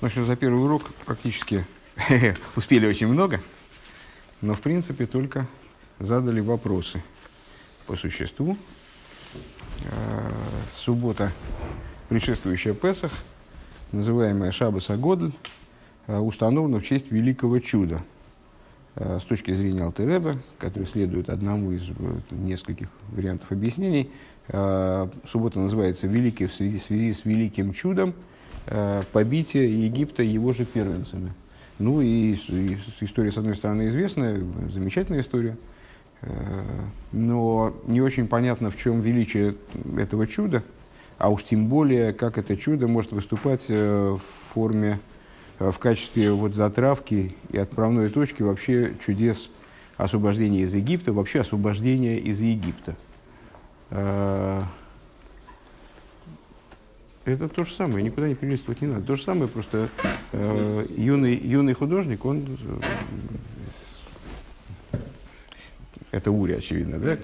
Ну что, за первый урок практически успели очень много, но в принципе только задали вопросы по существу. А, суббота, предшествующая Песах, называемая Шабас Агодль, а, установлена в честь великого чуда. А, с точки зрения Алтереба, который следует одному из нескольких вариантов объяснений, суббота называется великий в связи, в связи с великим чудом – Э, побития Египта его же первенцами. Ну и, и история, с одной стороны, известная, замечательная история, э, но не очень понятно, в чем величие этого чуда, а уж тем более, как это чудо может выступать э, в форме, в качестве вот затравки и отправной точки вообще чудес освобождения из Египта, вообще освобождения из Египта. Это то же самое, никуда не перелистывать не надо. То же самое, просто э, юный, юный художник, он... Э, это Ури, очевидно, да?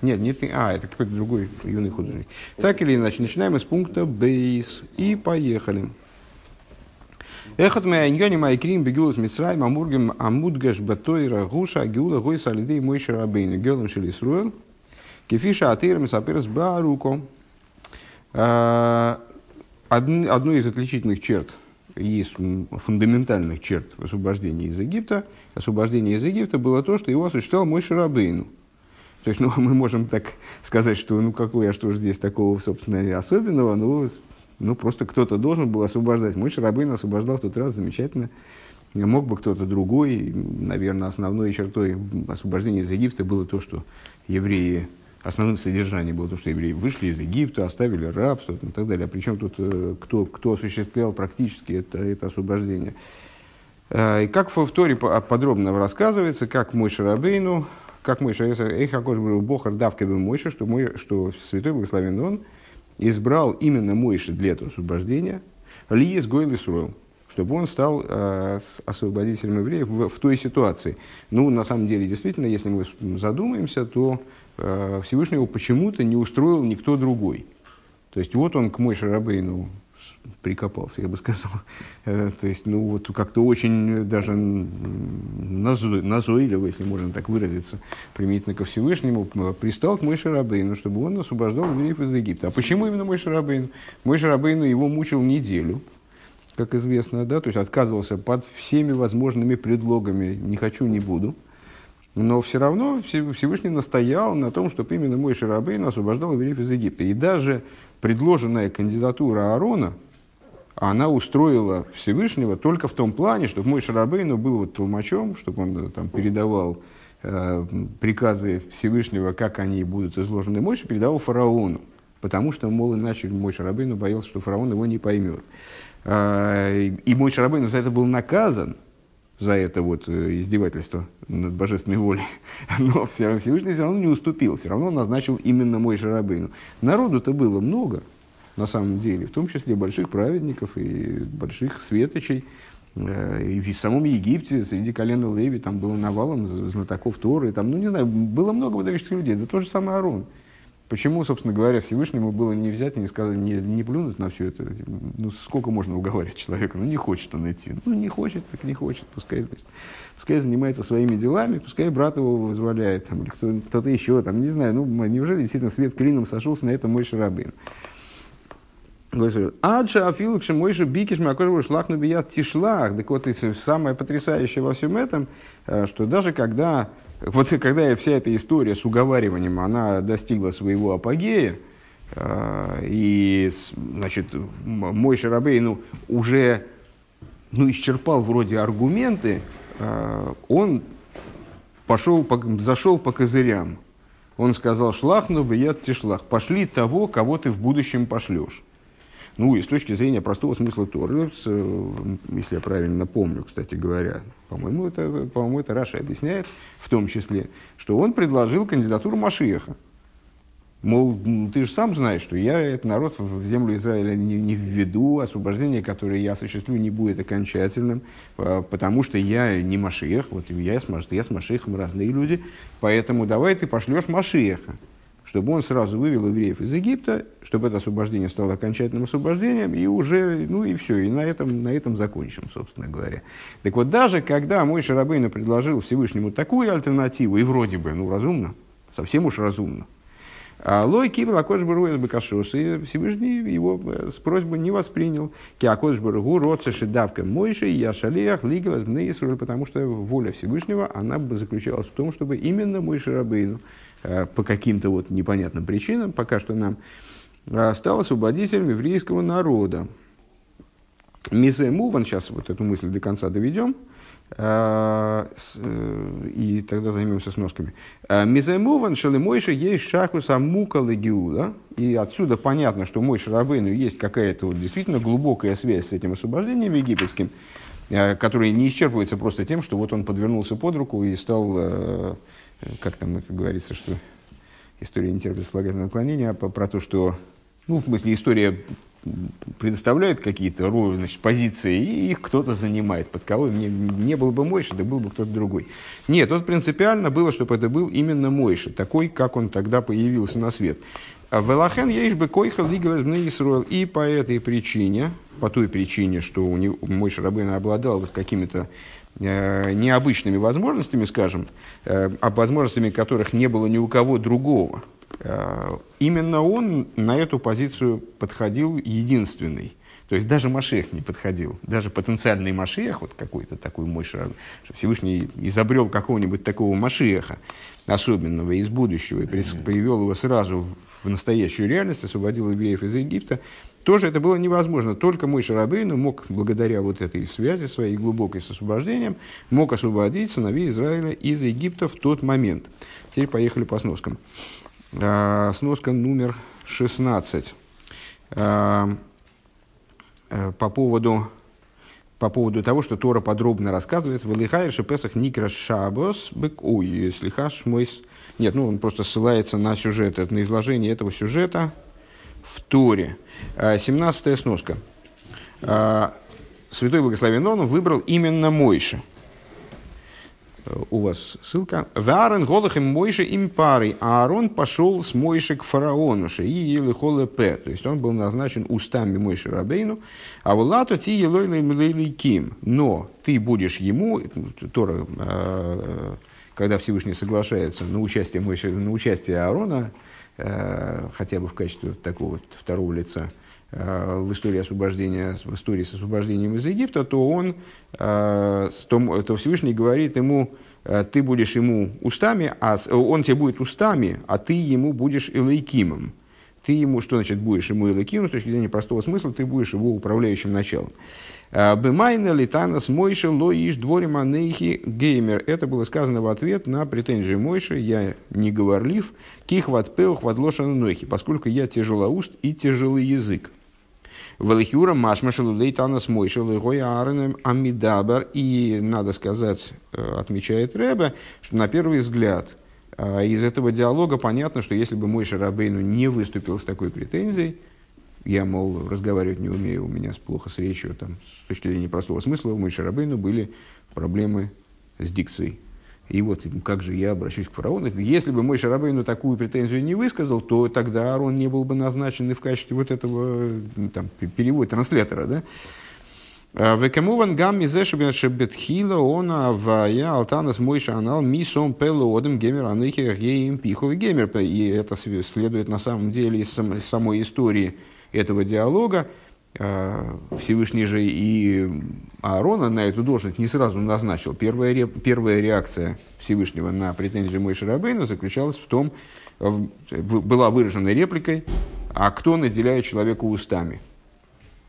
Нет, нет, нет, а, это какой-то другой юный художник. Так или иначе, начинаем с пункта бейс. И поехали. Эхот моя иньони моя крим бегулас мисрай мамургем амудгаш батойра гуша геула гойса алидей мойши рабейну гелом шелисруэл кефиша атырам саперс баруко. А, одной из отличительных черт, из фундаментальных черт освобождения из Египта, освобождение из Египта было то, что его осуществлял мой Шарабейну. То есть, ну, мы можем так сказать, что, ну, какой, а что же здесь такого, собственно, особенного, ну, ну просто кто-то должен был освобождать. Мой Шарабейн освобождал в тот раз замечательно. Мог бы кто-то другой, наверное, основной чертой освобождения из Египта было то, что евреи основным содержанием было то, что евреи вышли из Египта, оставили рабство и так далее. А причем тут э, кто, кто осуществлял практически это, это освобождение. Э, и как в Торе подробно рассказывается, как мой Шарабейну, как мой Шарабейну, был Бохар Давкабе Мойша, что, мой, что Святой Благословен Он избрал именно Мойши для этого освобождения, Ли из Гойл чтобы он стал э, освободителем евреев в, в той ситуации. Ну, на самом деле, действительно, если мы задумаемся, то Всевышнего почему-то не устроил никто другой. То есть вот он к мой Шарабейну прикопался, я бы сказал. Э, то есть, ну, вот как-то очень даже назойливо, если можно так выразиться, применительно ко Всевышнему, пристал к мой Шарабейну, чтобы он освобождал евреев из Египта. А почему именно мой Шарабейну? Мой Шарабейну его мучил неделю, как известно, да, то есть отказывался под всеми возможными предлогами «не хочу, не буду». Но все равно Всевышний настоял на том, чтобы именно мой Шарабейн освобождал евреев из Египта. И даже предложенная кандидатура Аарона, она устроила Всевышнего только в том плане, чтобы мой Шарабейну был вот толмачом, чтобы он э, там передавал э, приказы Всевышнего, как они будут изложены Мойше, передавал фараону. Потому что, мол, иначе мой Шарабейну боялся, что фараон его не поймет. Э, и мой Шарабейну за это был наказан – за это вот э, издевательство над божественной волей. Но все, Всевышний все равно не уступил, все равно назначил именно мой Шарабейну. Народу-то было много, на самом деле, в том числе больших праведников и больших светочей. Э, и в самом Египте среди колена Леви там было навалом знатоков Торы, там, ну не знаю, было много выдающихся людей, да то же самое Арон. Почему, собственно говоря, Всевышнему было не взять и не сказать, не, не плюнуть на все это? Ну, сколько можно уговаривать человека? Ну, не хочет он идти. Ну, не хочет, так не хочет. Пускай, значит, пускай занимается своими делами, пускай брат его вызволяет, там, или кто, кто-то еще, там, не знаю. Ну, неужели действительно свет клином сошелся на этом мой шарабин? Аджа афилкши мойши бикиш макожеву шлахну бият тишлах. Так вот, самое потрясающее во всем этом, э, что даже когда вот когда вся эта история с уговариванием, она достигла своего апогея, э, и, значит, мой Шарабей, ну, уже ну, исчерпал вроде аргументы, э, он пошел, по, зашел по козырям. Он сказал, шлахну бы я тишлах, пошли того, кого ты в будущем пошлешь. Ну и с точки зрения простого смысла Торы, если я правильно помню, кстати говоря, по-моему, это, по-моему, это Раша объясняет, в том числе, что он предложил кандидатуру Машиеха. Мол, ты же сам знаешь, что я этот народ в землю Израиля не, не введу, освобождение, которое я осуществлю, не будет окончательным, а, потому что я не Машиех, вот я с, я с Машиехом разные люди, поэтому давай ты пошлешь Машиеха чтобы он сразу вывел евреев из Египта, чтобы это освобождение стало окончательным освобождением, и уже, ну и все, и на этом, на этом закончим, собственно говоря. Так вот, даже когда мой Шарабейна предложил Всевышнему такую альтернативу, и вроде бы, ну, разумно, совсем уж разумно, а Лой кибел Акош Бару Бакашос, и Всевышний его э, с просьбой не воспринял. Ки Акош Бару Роцеши Давка Мойши, Я Шалеях, Лигелас Бнеисруль, потому что воля Всевышнего, она бы заключалась в том, чтобы именно Мойши Рабейну, по каким-то вот непонятным причинам, пока что нам, э, стал освободителем еврейского народа. Миземуван, сейчас вот эту мысль до конца доведем, э, и тогда займемся сносками. А, Мизаймован шалимойша есть шахуса мука легиуда. И отсюда понятно, что мой Шарабейну есть какая-то вот действительно глубокая связь с этим освобождением египетским, которая не исчерпывается просто тем, что вот он подвернулся под руку и стал, как там это говорится, что история не терпит слагательного отклонения, а про то, что, ну, в смысле, история предоставляют какие-то значит, позиции, и их кто-то занимает. Под кого не, не был бы Мойша, да был бы кто-то другой. Нет, тут принципиально было, чтобы это был именно Мойша, такой, как он тогда появился на свет. А Велахен есть бы койхал Исруэл. И по этой причине, по той причине, что у него, мой Шарабын обладал вот какими-то необычными возможностями, скажем, э, а возможностями которых не было ни у кого другого, Э, именно он на эту позицию подходил единственный. То есть даже Машех не подходил. Даже потенциальный Машех, вот какой-то такой мощь, что Всевышний изобрел какого-нибудь такого Машеха особенного из будущего и привел его сразу в настоящую реальность, освободил евреев из Египта, тоже это было невозможно. Только мой Шарабейну мог, благодаря вот этой связи своей глубокой с освобождением, мог освободить сыновей Израиля из Египта в тот момент. Теперь поехали по сноскам. А, сноска номер 16. А, э, по поводу, по поводу того, что Тора подробно рассказывает, «Валихайр шепесах никра шабос бык ой, слихаш мойс». Нет, ну он просто ссылается на сюжет, на изложение этого сюжета в Торе. 17 а, сноска. Святой Благословен Он выбрал именно Мойша – у вас ссылка. Варен голахем Мойше им пары. А Аарон пошел с Мойше к фараону, и ели холе п. То есть он был назначен устами Мойше Рабейну. А вулато ти елой ким. Но ты будешь ему, Тора, э, когда Всевышний соглашается на участие, Мойше, на участие Аарона, хотя бы в качестве такого второго лица, Э, в истории освобождения, в истории с освобождением из Египта, то он, э, то, то Всевышний говорит ему, э, ты будешь ему устами, а он тебе будет устами, а ты ему будешь элейкимом. Ты ему, что значит будешь ему элейкимом, с точки зрения простого смысла, ты будешь его управляющим началом. Бемайна литанас Мойша лоиш дворим анейхи геймер. Это было сказано в ответ на претензию Мойши. Я не говорлив, ких ватпеух вадлошан нойхи, поскольку я тяжелоуст и тяжелый язык. Велихюра машмашелу лейтанас мойшелу ааренем амидабар. И надо сказать, э, отмечает Рэбе, что на первый взгляд э, из этого диалога понятно, что если бы мой Шарабейну не выступил с такой претензией, я, мол, разговаривать не умею, у меня плохо с речью, там, с точки зрения простого смысла, у Мой Шарабейну были проблемы с дикцией. И вот как же я обращусь к фараону. Если бы мой Шарабейну такую претензию не высказал, то тогда Аарон не был бы назначен и в качестве вот этого там, перевода, транслятора. Да? А, Векамуван гам мизешебен шебетхила она авая алтанас мой шанал мисом пелодом гемер аныхи геем пихов гемер. И это следует на самом деле из самой истории этого диалога. А, Всевышний же и Аарона на эту должность не сразу назначил. Первая, первая реакция Всевышнего на претензию Мойши Рабейна заключалась в том, была выражена репликой, а кто наделяет человека устами –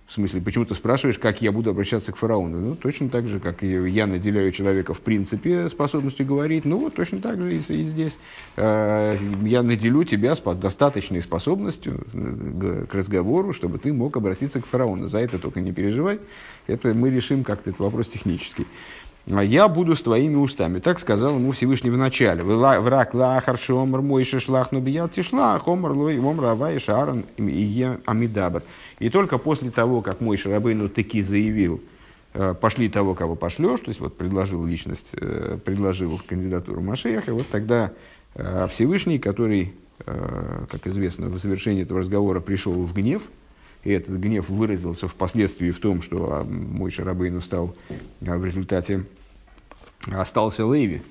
в смысле, почему ты спрашиваешь, как я буду обращаться к фараону? Ну, точно так же, как я наделяю человека в принципе способностью говорить, ну, вот точно так же и, и здесь. Э, я наделю тебя с достаточной способностью э, к разговору, чтобы ты мог обратиться к фараону. За это только не переживай. Это мы решим как-то этот вопрос технический. А я буду с твоими устами. Так сказал ему Всевышний в начале. Враг лахар шомар мой шишлах, но биял тишлах, омар лой, омар авай шаран и амидабр. И только после того, как мой Шарабейну таки заявил, э, пошли того, кого пошлешь, то есть вот предложил личность, э, предложил кандидатуру Машеха, вот тогда э, Всевышний, который как известно, в завершении этого разговора пришел в гнев, и этот гнев выразился впоследствии в том, что а, мой Шарабейну стал в результате остался Леви,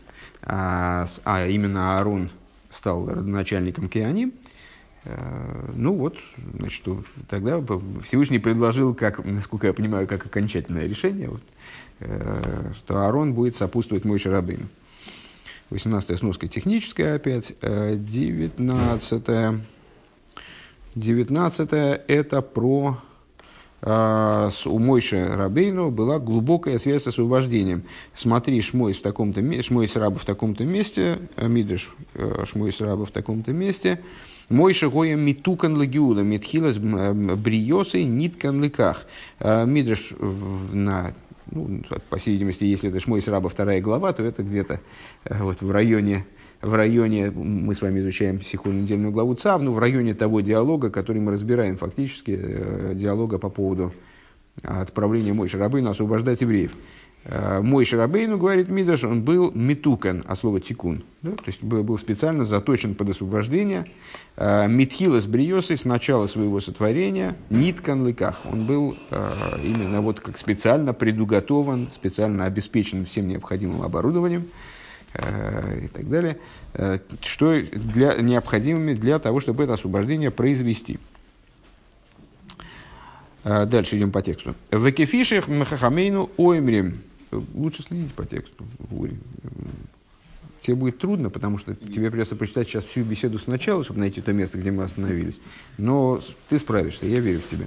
а, а именно Аарон стал родоначальником Кианим, э, ну вот, значит, тогда Всевышний предложил, как, насколько я понимаю, как окончательное решение, вот, э, что Аарон будет сопутствовать мой Шарабейну. 18 сноска техническая опять, 19 -я. 19 это про а, с у Мойши Рабейну была глубокая связь с освобождением. Смотри, Шмойс, в таком-то, Шмойс раба в таком-то месте, э, Мидриш э, Шмойс раба в таком-то месте, Мойша гоя митукан лагиула, митхилас бриосой ниткан лыках. Э, Мидриш на ну, по всей видимости, если это Шмойс раба вторая глава, то это где-то вот в районе в районе, мы с вами изучаем сиху недельную главу ЦАВ, ну, в районе того диалога, который мы разбираем фактически, э, диалога по поводу отправления Мой Шарабейну освобождать евреев. Э, Мой Шарабейну, говорит Мидаш, он был метукан, а слово тикун, да? то есть был, специально заточен под освобождение. Э, Митхилас бриосой с начала своего сотворения, ниткан лыках. Он был именно вот как специально предуготован, специально обеспечен всем необходимым оборудованием Э, и так далее, э, что для, необходимыми для того, чтобы это освобождение произвести. Э, дальше идем по тексту. В кефишах махахамейну оймрим. Лучше следить по тексту. Тебе будет трудно, потому что тебе придется прочитать сейчас всю беседу сначала, чтобы найти то место, где мы остановились. Но ты справишься, я верю в тебя.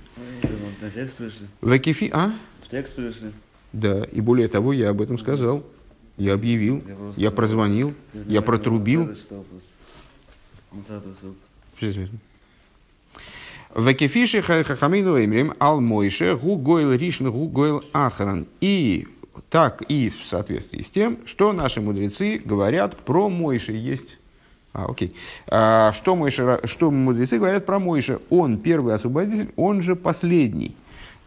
В кефи... А? В текст пришли. Да, и более того, я об этом сказал. Я объявил, я, прозвонил, я, протрубил. Векефиши хахамину эмрим ал мойше гу гойл ришн гу гойл ахран. И так и в соответствии с тем, что наши мудрецы говорят про Мойши. Есть а, окей. А, что, Мойши, что мудрецы говорят про Мойши? Он первый освободитель, он же последний.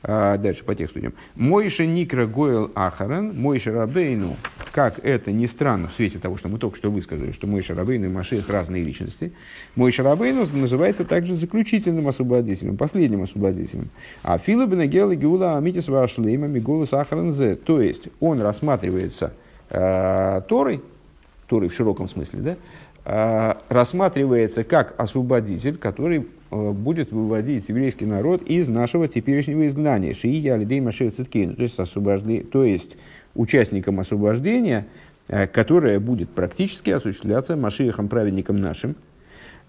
А, дальше по тексту идем. Мойша Никра Гойл Ахаран, Мойша Рабейну, как это ни странно в свете того, что мы только что высказали, что Мойша Рабейну и Маших разные личности, Мойша Рабейну называется также заключительным освободителем, последним освободителем. А Филобина Гела Геула Амитис Вашлейма Миголус Ахаран Зе, то есть он рассматривается э, Торой, Торой в широком смысле, да, рассматривается как освободитель, который Э, будет выводить еврейский народ из нашего теперешнего изгнания. Шия Алидей Машир Циткейн, то есть, освобожди, то есть участником освобождения, э, которое будет практически осуществляться Машиихом, праведником нашим.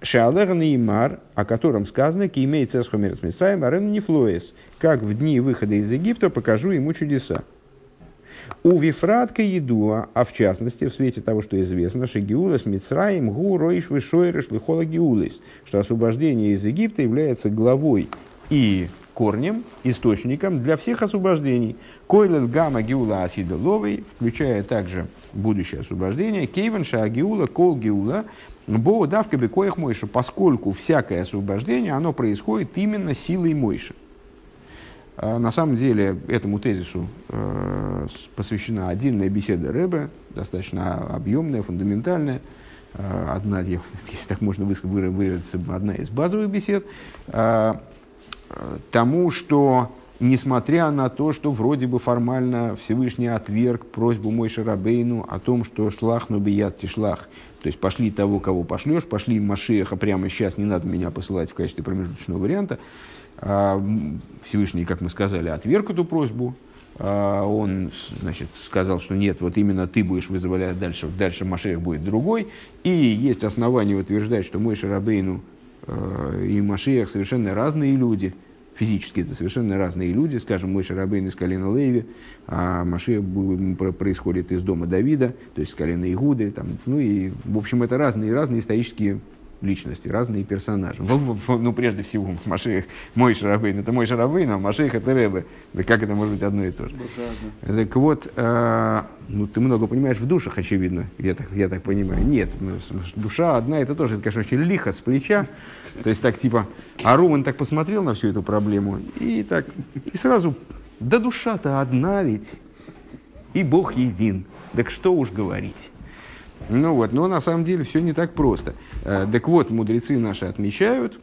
Шалер Неймар, о котором сказано, ки имеет цесхомерс Мисраем, арен нефлоес, как в дни выхода из Египта покажу ему чудеса. У Вифратка Едуа, а в частности, в свете того, что известно, что Геулас Мицраим Гу Роиш Вишойреш Лихола Геулис, что освобождение из Египта является главой и корнем, источником для всех освобождений. Койлел Гама Геула Асида Ловой, включая также будущее освобождение, Кейванша Геула Кол Геула, Боу Давка Бекоях Мойша, поскольку всякое освобождение, оно происходит именно силой Мойши. А на самом деле этому тезису э, посвящена отдельная беседа Рэбе, достаточно объемная, фундаментальная. Э, одна, если так можно выразиться, одна из базовых бесед. Э, тому, что несмотря на то, что вроде бы формально Всевышний отверг просьбу мой Шарабейну о том, что шлах но бият тишлах, то есть пошли того, кого пошлешь, пошли Машеха прямо сейчас, не надо меня посылать в качестве промежуточного варианта, а, Всевышний, как мы сказали, отверг эту просьбу. А, он значит, сказал, что нет, вот именно ты будешь вызволять дальше, дальше Машех будет другой. И есть основания утверждать, что мой Шарабейну а, и Машех совершенно разные люди. Физически это совершенно разные люди. Скажем, мой Шарабейн из колена Леви, а Машех происходит из дома Давида, то есть из колена Игуды. Там, ну и, в общем, это разные, разные исторические личности, разные персонажи. Ну, прежде всего, Машех, мой Шарабейн, это мой Шарабейн, а Машех это Рэбе. Да как это может быть одно и то же? Так вот, э, ну, ты много понимаешь в душах, очевидно, я так, я так понимаю. Нет, ну, душа одна, это тоже, это, конечно, очень лихо с плеча. То есть, так типа, а Руман так посмотрел на всю эту проблему, и так, и сразу, да душа-то одна ведь, и Бог един. Так что уж говорить. Ну вот, но на самом деле все не так просто. Э, так вот, мудрецы наши отмечают,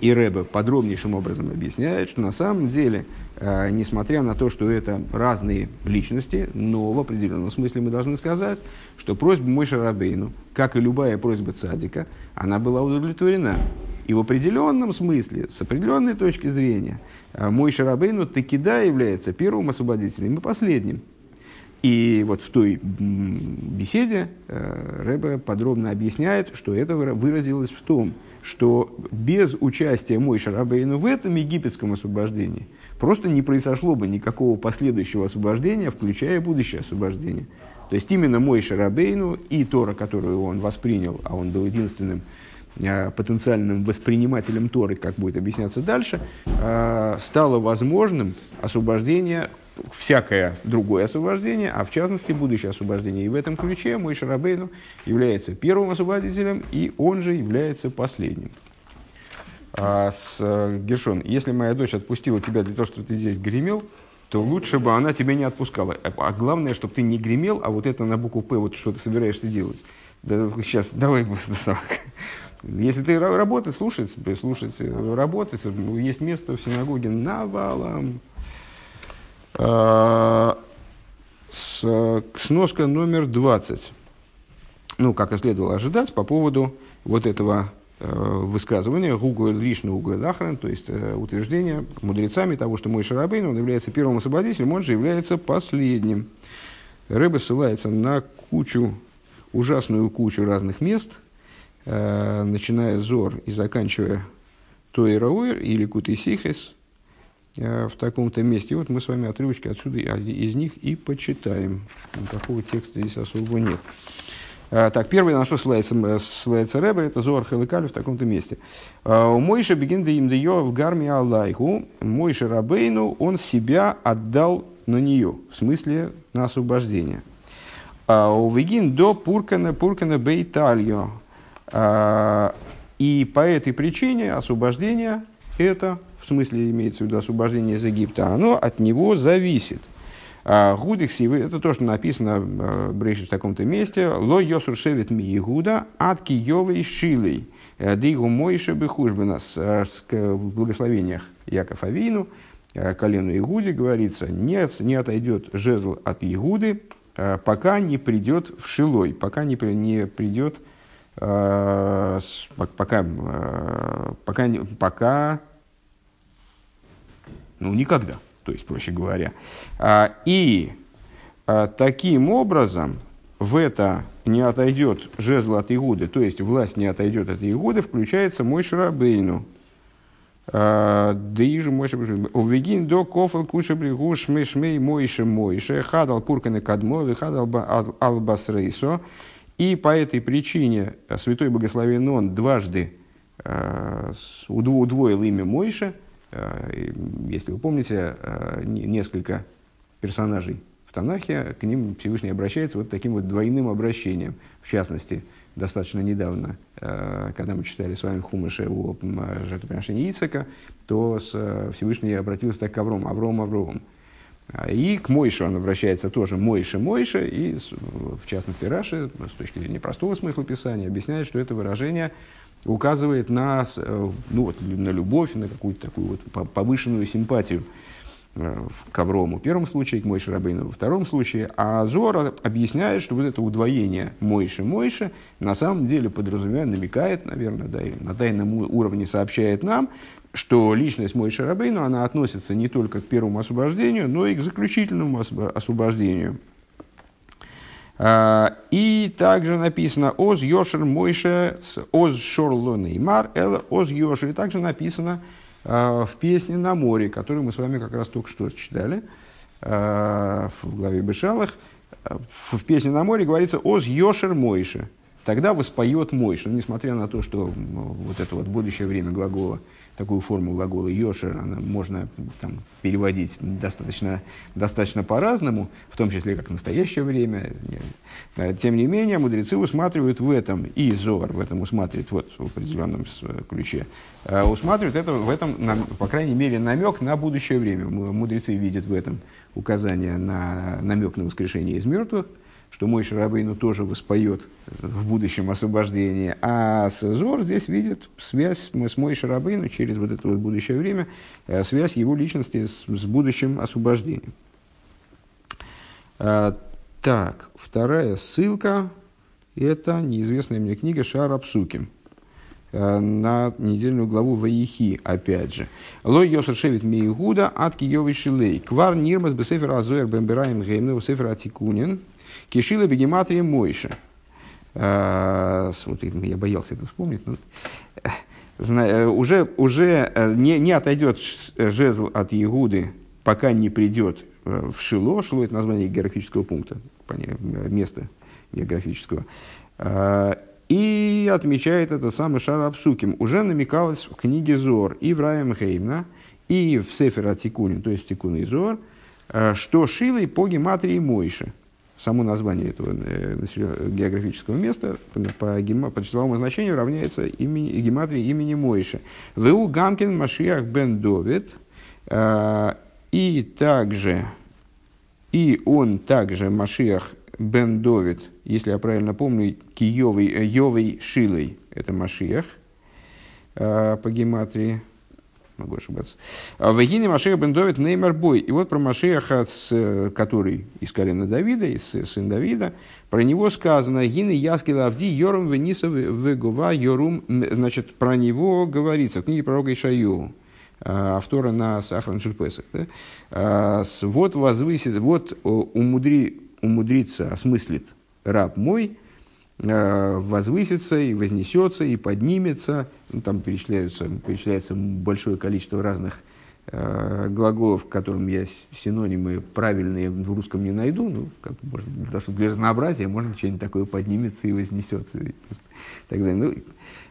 и Рэбе подробнейшим образом объясняет, что на самом деле, э, несмотря на то, что это разные личности, но в определенном смысле мы должны сказать, что просьба Мойша Рабейну, как и любая просьба цадика, она была удовлетворена. И в определенном смысле, с определенной точки зрения, э, Мойша Рабейну таки да является первым освободителем и последним. И вот в той беседе э, подробно объясняет, что это выразилось в том, что без участия Мой Шарабейну в этом египетском освобождении просто не произошло бы никакого последующего освобождения, включая будущее освобождение. То есть именно Мой Шарабейну и Тора, которую он воспринял, а он был единственным э, потенциальным воспринимателем Торы, как будет объясняться дальше, э, стало возможным освобождение всякое другое освобождение, а в частности будущее освобождение. И в этом ключе мой Шарабейну является первым освободителем, и он же является последним. А с, э, Гершон, если моя дочь отпустила тебя для того, чтобы ты здесь гремел, то лучше бы она тебя не отпускала. А главное, чтобы ты не гремел, а вот это на букву «П», вот что ты собираешься делать. Да, сейчас, давай, если ты работать, слушать, слушать, работать, есть место в синагоге навалом. А, с, сноска номер 20. Ну, как и следовало ожидать, по поводу вот этого э, высказывания Гугуэль Ришна Гугуэль Ахран, то есть э, утверждения мудрецами того, что мой Шарабейн, он является первым освободителем, он же является последним. Рыба ссылается на кучу, ужасную кучу разных мест, э, начиная с Зор и заканчивая Тойрауэр или Кутисихес, в таком-то месте. И вот мы с вами отрывочки отсюда из них и почитаем. Такого текста здесь особо нет. А, так, первое, на что ссылается, ссылается Рэбе, это Зоар Хеликаль в таком-то месте. А, у Мойша бегинда им дает в гарме Аллайху. Мойша Рабейну, он себя отдал на нее, в смысле на освобождение. А, у Вегин до Пуркана Пуркана Бейтальо. И по этой причине освобождение это в смысле имеется в виду освобождение из Египта, оно от него зависит. А, Гудик сивы, это то, что написано в Брейше в таком-то месте, ло йосур шевит ми Егуда, от киевой шилей, э, дигу мойше бехужбенас, э, в благословениях Яков Авину, э, колену Игуде говорится, нет, не отойдет жезл от Игуды, пока не придет в Шилой, пока не, не придет, пока, пока, пока ну, никогда, то есть, проще говоря. А, и а, таким образом в это не отойдет жезл от Игуды, то есть власть не отойдет от Игуды, включается мой Шарабейну. А, да и же мой Увегин до кофел куша брегу шмей шмей мойше мойше хадал пурканы кадмо хадал албасрейсо. И по этой причине святой благословен он дважды удвоил имя Э, если вы помните, э, несколько персонажей в Танахе, к ним Всевышний обращается вот таким вот двойным обращением. В частности, достаточно недавно, э, когда мы читали с вами Хумыше о жертвоприношении Ицека, то Всевышний обратился так к Аврому, Авром, Авром. И к Мойше он обращается тоже Мойше, Мойше, и в частности Раши, с точки зрения простого смысла Писания, объясняет, что это выражение указывает на, э, ну, вот, на любовь, на какую-то такую вот повышенную симпатию э, к Аврому в первом случае, к Мойше Рабейну во втором случае. А Зора объясняет, что вот это удвоение Мойши Мойши на самом деле подразумевает, намекает, наверное, да, и на тайном уровне сообщает нам, что личность Мойши Рабейну, она относится не только к первому освобождению, но и к заключительному освобождению. А, и также написано «Оз Йошер Мойше Оз Шорло Неймар Эла Оз Йошер». И также написано а, в песне «На море», которую мы с вами как раз только что читали а, в главе Бешалах. В песне «На море» говорится «Оз Йошер Мойше». Тогда воспоет Мойше, несмотря на то, что вот это вот будущее время глагола – такую форму глагола «йошер» можно там, переводить достаточно, достаточно по-разному, в том числе как настоящее время. Тем не менее, мудрецы усматривают в этом, и Зор в этом усматривает вот, в определенном ключе, э, усматривают это, в этом, по крайней мере, намек на будущее время. Мудрецы видят в этом указание на намек на воскрешение из мертвых, что мой Шарабейну тоже воспоет в будущем освобождении. А Зор здесь видит связь с мой Шарабейну через вот это вот будущее время, э, связь его личности с, с будущим освобождением. А, так, вторая ссылка – это неизвестная мне книга Шара Псуким э, на недельную главу Ваихи, опять же. Лой Йосер Шевит Мейгуда от Киевой Шилей. Квар Нирмас Бесефер Азоер Бембираем Геймна Бесефер Атикунин. Кишила Бегематрия Мойша. Э, смотри, я боялся это вспомнить. Но, э, уже уже не, не отойдет жезл от Ягуды, пока не придет в Шило. Шило – это название географического пункта места географического. А, и отмечает это самый Шар Абсуким. Уже намекалось в книге Зор и в Раем Хеймна, и в Сефера Тикунин, то есть Тикун и Зор, а, что Шилой по гематрии Мойши. Само название этого э, географического места по, гема, по числовому значению равняется имени, гематрии имени Мойши. Ву Гамкин Машиах Бен Довид. А, и также и он также, Машиах бен Довид, если я правильно помню, Киевой, э, Йовой Шилой, это Машиах э, по гематрии, могу ошибаться. А в Егине Машиах бен Довид Неймар Бой. И вот про Машиаха, э, который из колена Давида, из сын Давида, про него сказано Гины Яскил Авди Йорум Вениса Вегува Йорум. Значит, про него говорится в книге пророка Ишайову. Э, автора на Сахран Шельпесах. Да? Э, вот возвысит, вот умудри, умудрится, осмыслит раб мой, э, возвысится и вознесется и поднимется. Ну, там перечисляются, перечисляется большое количество разных глаголов, к которым я синонимы правильные в русском не найду, ну, как, может, для, для разнообразия можно что-нибудь такое поднимется и вознесется. И так далее. Ну,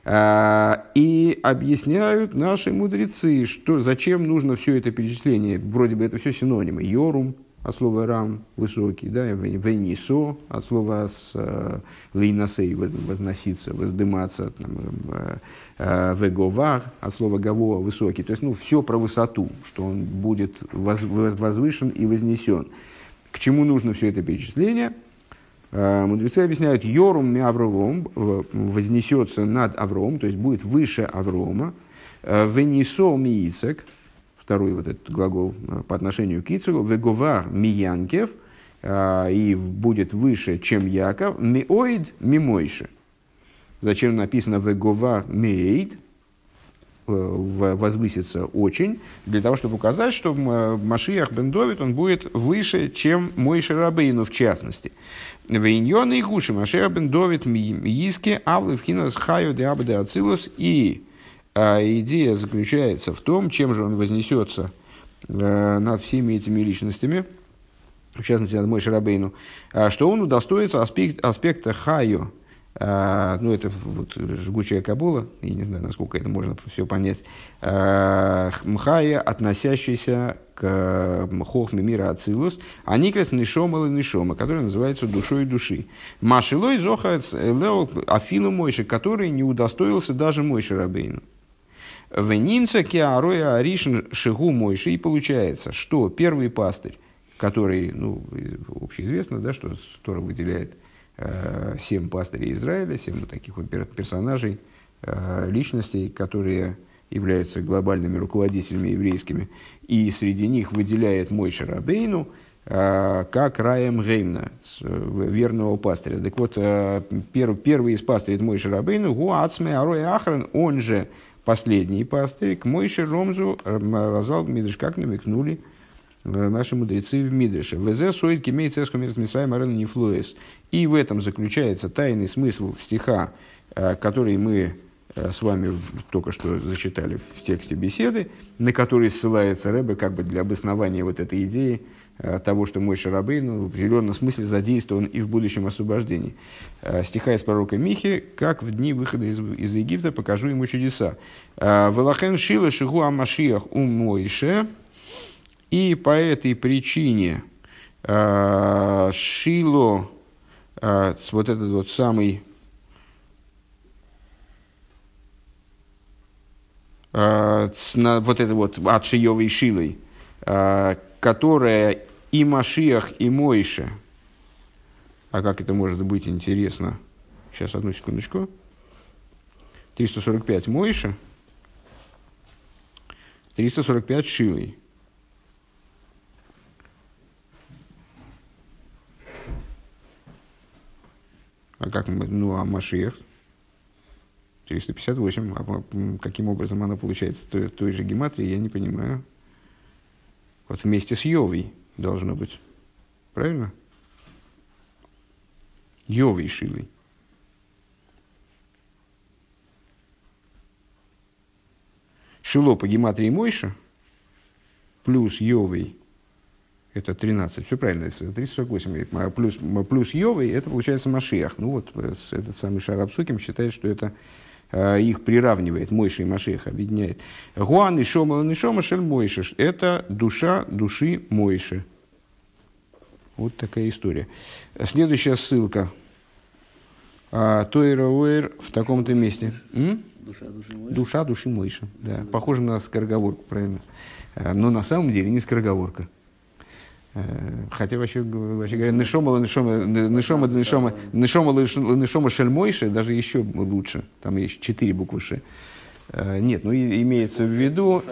а, и объясняют наши мудрецы, что, зачем нужно все это перечисление. Вроде бы это все синонимы. Йорум от слова рам высокий, да, венисо от слова с э, лейнасей возноситься, воздыматься, там, э, э, веговар от слова гаво высокий. То есть, ну, все про высоту, что он будет возвышен и вознесен. К чему нужно все это перечисление? Мудрецы объясняют, Йорум ми Авром вознесется над Авром, то есть будет выше Аврома. Венисо ми Ицек, второй вот этот глагол э, по отношению к Ицеку, Веговар ми Янкев, и будет выше, чем Яков, Миоид мимойше. Зачем написано Веговар миэйд, возвысится очень, для того, чтобы указать, что Машиях бен Довид, он будет выше, чем мой Шарабейну в частности. Вейньон и Гуши, Машех бен Довид Мииски, Авлы Вхинас Хаю де Абде Ацилус. И а, идея заключается в том, чем же он вознесется а, над всеми этими личностями, в частности, над Мой Шарабейну, а, что он удостоится аспект, аспекта Хаю, а, ну, это вот жгучая кабула, я не знаю, насколько это можно все понять, а, мхая, относящийся к хохме мира Ацилус, а Никрес Нишома или Нишома, который называется душой души. Машилой Зохац Лео Афилу Мойши, который не удостоился даже Мойши Рабейну. В Нимца Киароя Аришин Шигу Мойши, и получается, что первый пастырь, который, ну, общеизвестно, да, что Тора выделяет Э, семь пастырей Израиля, семь вот таких вот персонажей, э, личностей, которые являются глобальными руководителями еврейскими, и среди них выделяет мой Шарабейну, э, как Раем Геймна, верного пастыря. Так вот, первый, первый из пастырей мой Шарабейну, Гуацме Арой Ахран, он же последний пастырь, к Мойше Ромзу Разал Мидриш, как намекнули наши мудрецы в Мидреше. Везе соид кемей цеску мисай марен нефлуэс. И в этом заключается тайный смысл стиха, э, который мы э, с вами только что зачитали в тексте беседы, на который ссылается Рэбе как бы для обоснования вот этой идеи э, того, что мой Шарабейн ну, в определенном смысле задействован и в будущем освобождении. Стиха из пророка Михи, как в дни выхода из, из Египта покажу ему чудеса. Велахен шила шигу амашиях у Мойше, и по этой причине э, Шило, э, вот этот вот самый э, вот это вот от Шиевой Шилой, э, которая и Машиах, и Мойша, А как это может быть интересно? Сейчас, одну секундочку. 345 Мойша, 345 Шилой. А как мы, ну, а Машиях? 358. А каким образом она получается той, той же гематрии, я не понимаю. Вот вместе с Йовой должно быть. Правильно? Йовой Шилой. Шило по гематрии Мойша плюс Йовой это 13, все правильно, 348, а плюс, плюс Йовой, это получается Машиах. Ну вот э, этот самый Шарабсуким считает, что это их приравнивает, Мойша и Машиах объединяет. Гуан и Шома Нишома Шель Мойша, это душа души Мойши. Вот такая история. Следующая ссылка. А, Тойра Уэр в таком-то месте. М? Душа души Мойши. Душа души Мойши, да. Похоже на скороговорку, правильно. А, но на самом деле не скороговорка. Э, хотя вообще, вообще говоря, нишома, нишома, нишома, нишома, нишома, нишома шельмойши даже еще лучше. Там есть четыре буквы ши. Э, нет, ну имеется в виду,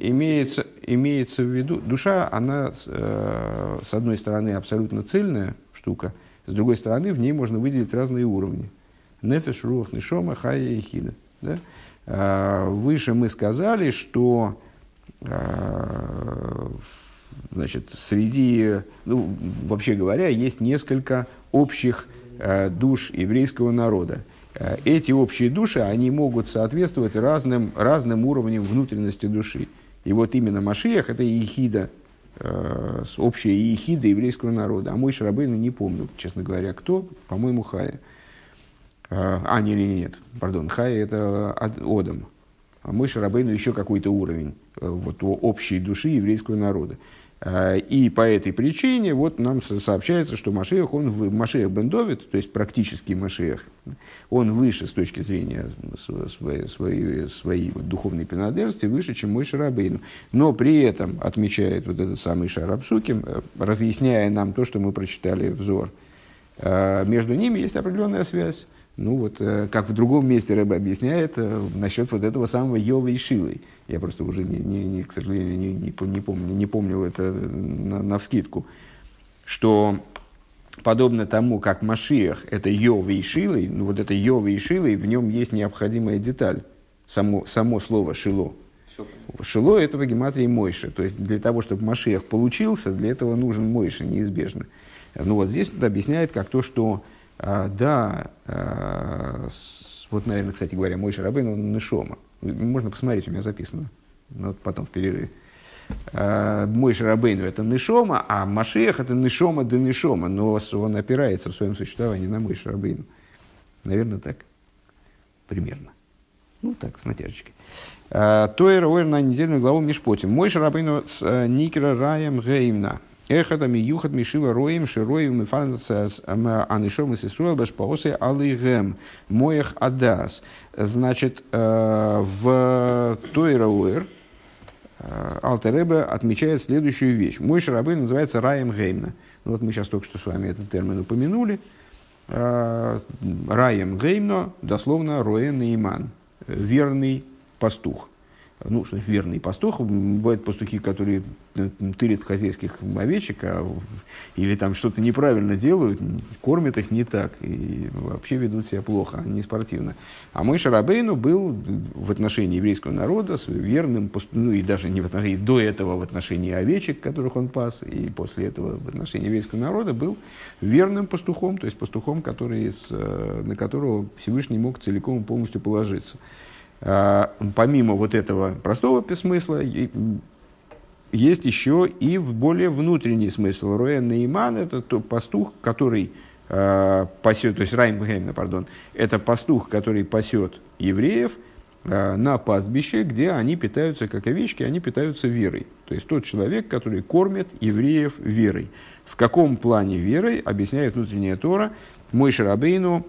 имеется, имеется в виду, душа, она э, с одной стороны абсолютно цельная штука, с другой стороны в ней можно выделить разные уровни. Нефеш, рух, нишома, хая и хида. Да? Выше мы сказали, что Значит, среди, ну, вообще говоря, есть несколько общих э, душ еврейского народа. Э, эти общие души, они могут соответствовать разным, разным уровням внутренности души. И вот именно Машиях – это ехида, э, общая ехида еврейского народа. А мой Шарабейну не помню, честно говоря, кто, по-моему, Хая. А, не, не, нет, пардон, Хая – это Одам. А мой Шарабейну еще какой-то уровень вот, общей души еврейского народа. Э, и по этой причине вот нам сообщается, что Машех, он Машех Бендовит, то есть практически Машех, он выше с точки зрения своей, своей, своей вот духовной принадлежности, выше, чем мой Шарабейн. Но при этом, отмечает вот этот самый Шарабсуким, э, разъясняя нам то, что мы прочитали взор, э, между ними есть определенная связь. Ну вот, как в другом месте Рэбе объясняет насчет вот этого самого Йова и Шилы – я просто уже, не, не, не, к сожалению, не, не, не, помню, не помню это на, на вскидку. Что подобно тому, как Машиах – это Йова и Шилой, ну вот это Йова и Шилой, в нем есть необходимая деталь, само, само слово «шило». Шило – это в гематрии Мойши. То есть, для того, чтобы Машиах получился, для этого нужен Мойши, неизбежно. Ну вот здесь тут объясняет как то, что да, а, вот, наверное, кстати говоря, Мойши Рабейн, он Нешома. Можно посмотреть, у меня записано. Ну, вот потом в перерыве. А, мой Шарабейну это Нишома, а Машех это Нишома да Нишома. Но он опирается в своем существовании на мой Шарабейну. Наверное, так. Примерно. Ну, так, с натяжечкой. А, Тойер Ойр на недельную главу Мишпотим. Мой Шарабейну с э, Никера Раем Геймна. Эхадами юхат мишива роем широем и фанцас анишом из Исруэл башпаосы алигем моих адас. Значит, э, в Тойрауэр э, Алтеребе отмечает следующую вещь. Мой шарабы называется Раем Геймна. Ну, вот мы сейчас только что с вами этот термин упомянули. Э, Раем Геймно, дословно Роен Иман, верный пастух ну, что верный пастух, бывают пастухи, которые тырят хозяйских овечек, а, или там что-то неправильно делают, кормят их не так, и вообще ведут себя плохо, не спортивно. А мой Шарабейну был в отношении еврейского народа верным, ну и даже не в отношении, до этого в отношении овечек, которых он пас, и после этого в отношении еврейского народа был верным пастухом, то есть пастухом, который, э, на которого Всевышний мог целиком и полностью положиться. А, помимо вот этого простого смысла, есть еще и в более внутренний смысл. Роэн Нейман – это тот пастух, который э, пасет, то есть Райм пардон, это пастух, который пасет евреев э, на пастбище, где они питаются, как овечки, они питаются верой. То есть тот человек, который кормит евреев верой. В каком плане верой, объясняет внутренняя Тора, мой Шарабейну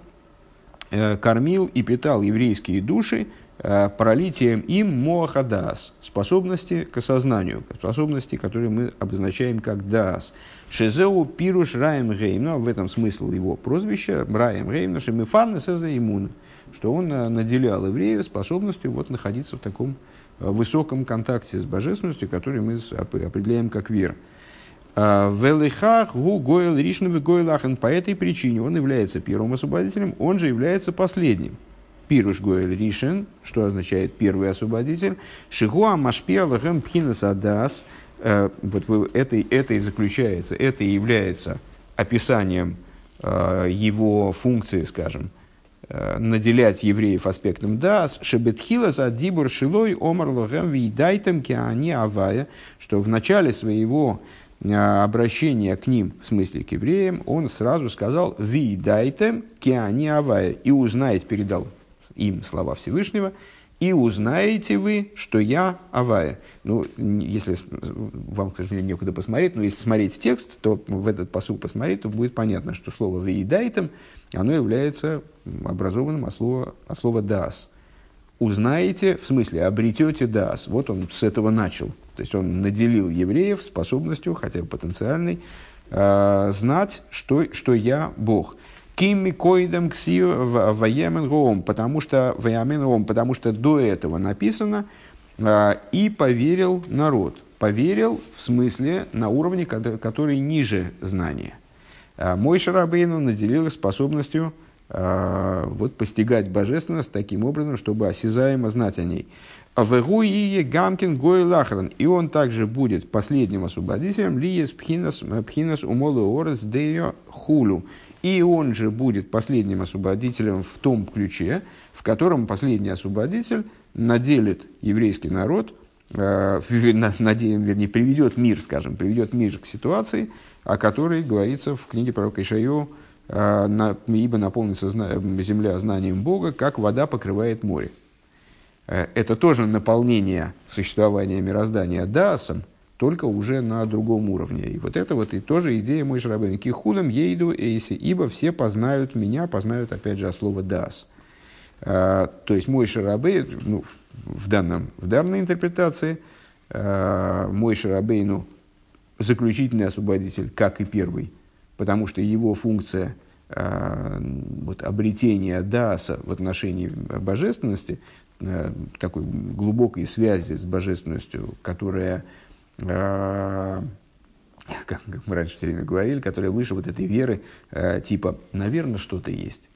кормил и питал еврейские души э, пролитием им моахадас, способности к осознанию, способности, которые мы обозначаем как дас. Шезеу пируш раем гейм, ну, а в этом смысл его прозвища, раем гейм, что мы фарны иммун, что он э, наделял евреев способностью вот находиться в таком высоком контакте с божественностью, который мы определяем как вера. Велихах гу гойл ришновый гойлахен. По этой причине он является первым освободителем, он же является последним. Пируш гойл ришен, что означает первый освободитель. Шигуа машпиалахем пхинас адас. Э, вот это, это и заключается, это и является описанием э, его функции, скажем, э, наделять евреев аспектом дас, шебетхила за дибур шилой омар лохем вейдайтем киани авая, что в начале своего обращение к ним, в смысле к евреям, он сразу сказал «Ви дайте киани авая» и узнаете, передал им слова Всевышнего, и узнаете вы, что я Авая. Ну, если вам, к сожалению, некуда посмотреть, но если смотреть текст, то в этот посыл посмотреть, то будет понятно, что слово «веидайтем» оно является образованным от слова, от слова «дас». Узнаете, в смысле, обретете «дас». Вот он с этого начал – то есть он наделил евреев способностью, хотя бы потенциальной, э, знать, что, что я Бог. Кимми коидом ксию ваемен роом, потому что ваемен роом, потому что до этого написано э, и поверил народ. Поверил в смысле на уровне, который ниже знания. Э, мой Шарабейну наделил способностью вот, постигать божественность таким образом, чтобы осязаемо знать о ней. Вегуие Гамкин Гой Лахран. И он также будет последним освободителем Лиес Пхинас, Пхинас Умолы Орес Део Хулю. И он же будет последним освободителем в том ключе, в котором последний освободитель наделит еврейский народ, э, надеем, вернее, приведет мир, скажем, приведет мир к ситуации, о которой говорится в книге пророка Ишайо, э, ибо наполнится земля знанием Бога, как вода покрывает море. Э, это тоже наполнение существования мироздания даасом, только уже на другом уровне. И вот это вот и тоже идея мой шрабейн. Кихулам ейду эйси, ибо все познают меня, познают опять же слово дас. А, то есть мой шарабейн, ну, в, данном, в данной интерпретации, а, мой шарабейну заключительный освободитель, как и первый, потому что его функция вот, обретения даса в отношении божественности – Э, такой глубокой связи с божественностью, которая, э, как мы раньше все время говорили, которая выше вот этой веры, э, типа, наверное, что-то есть.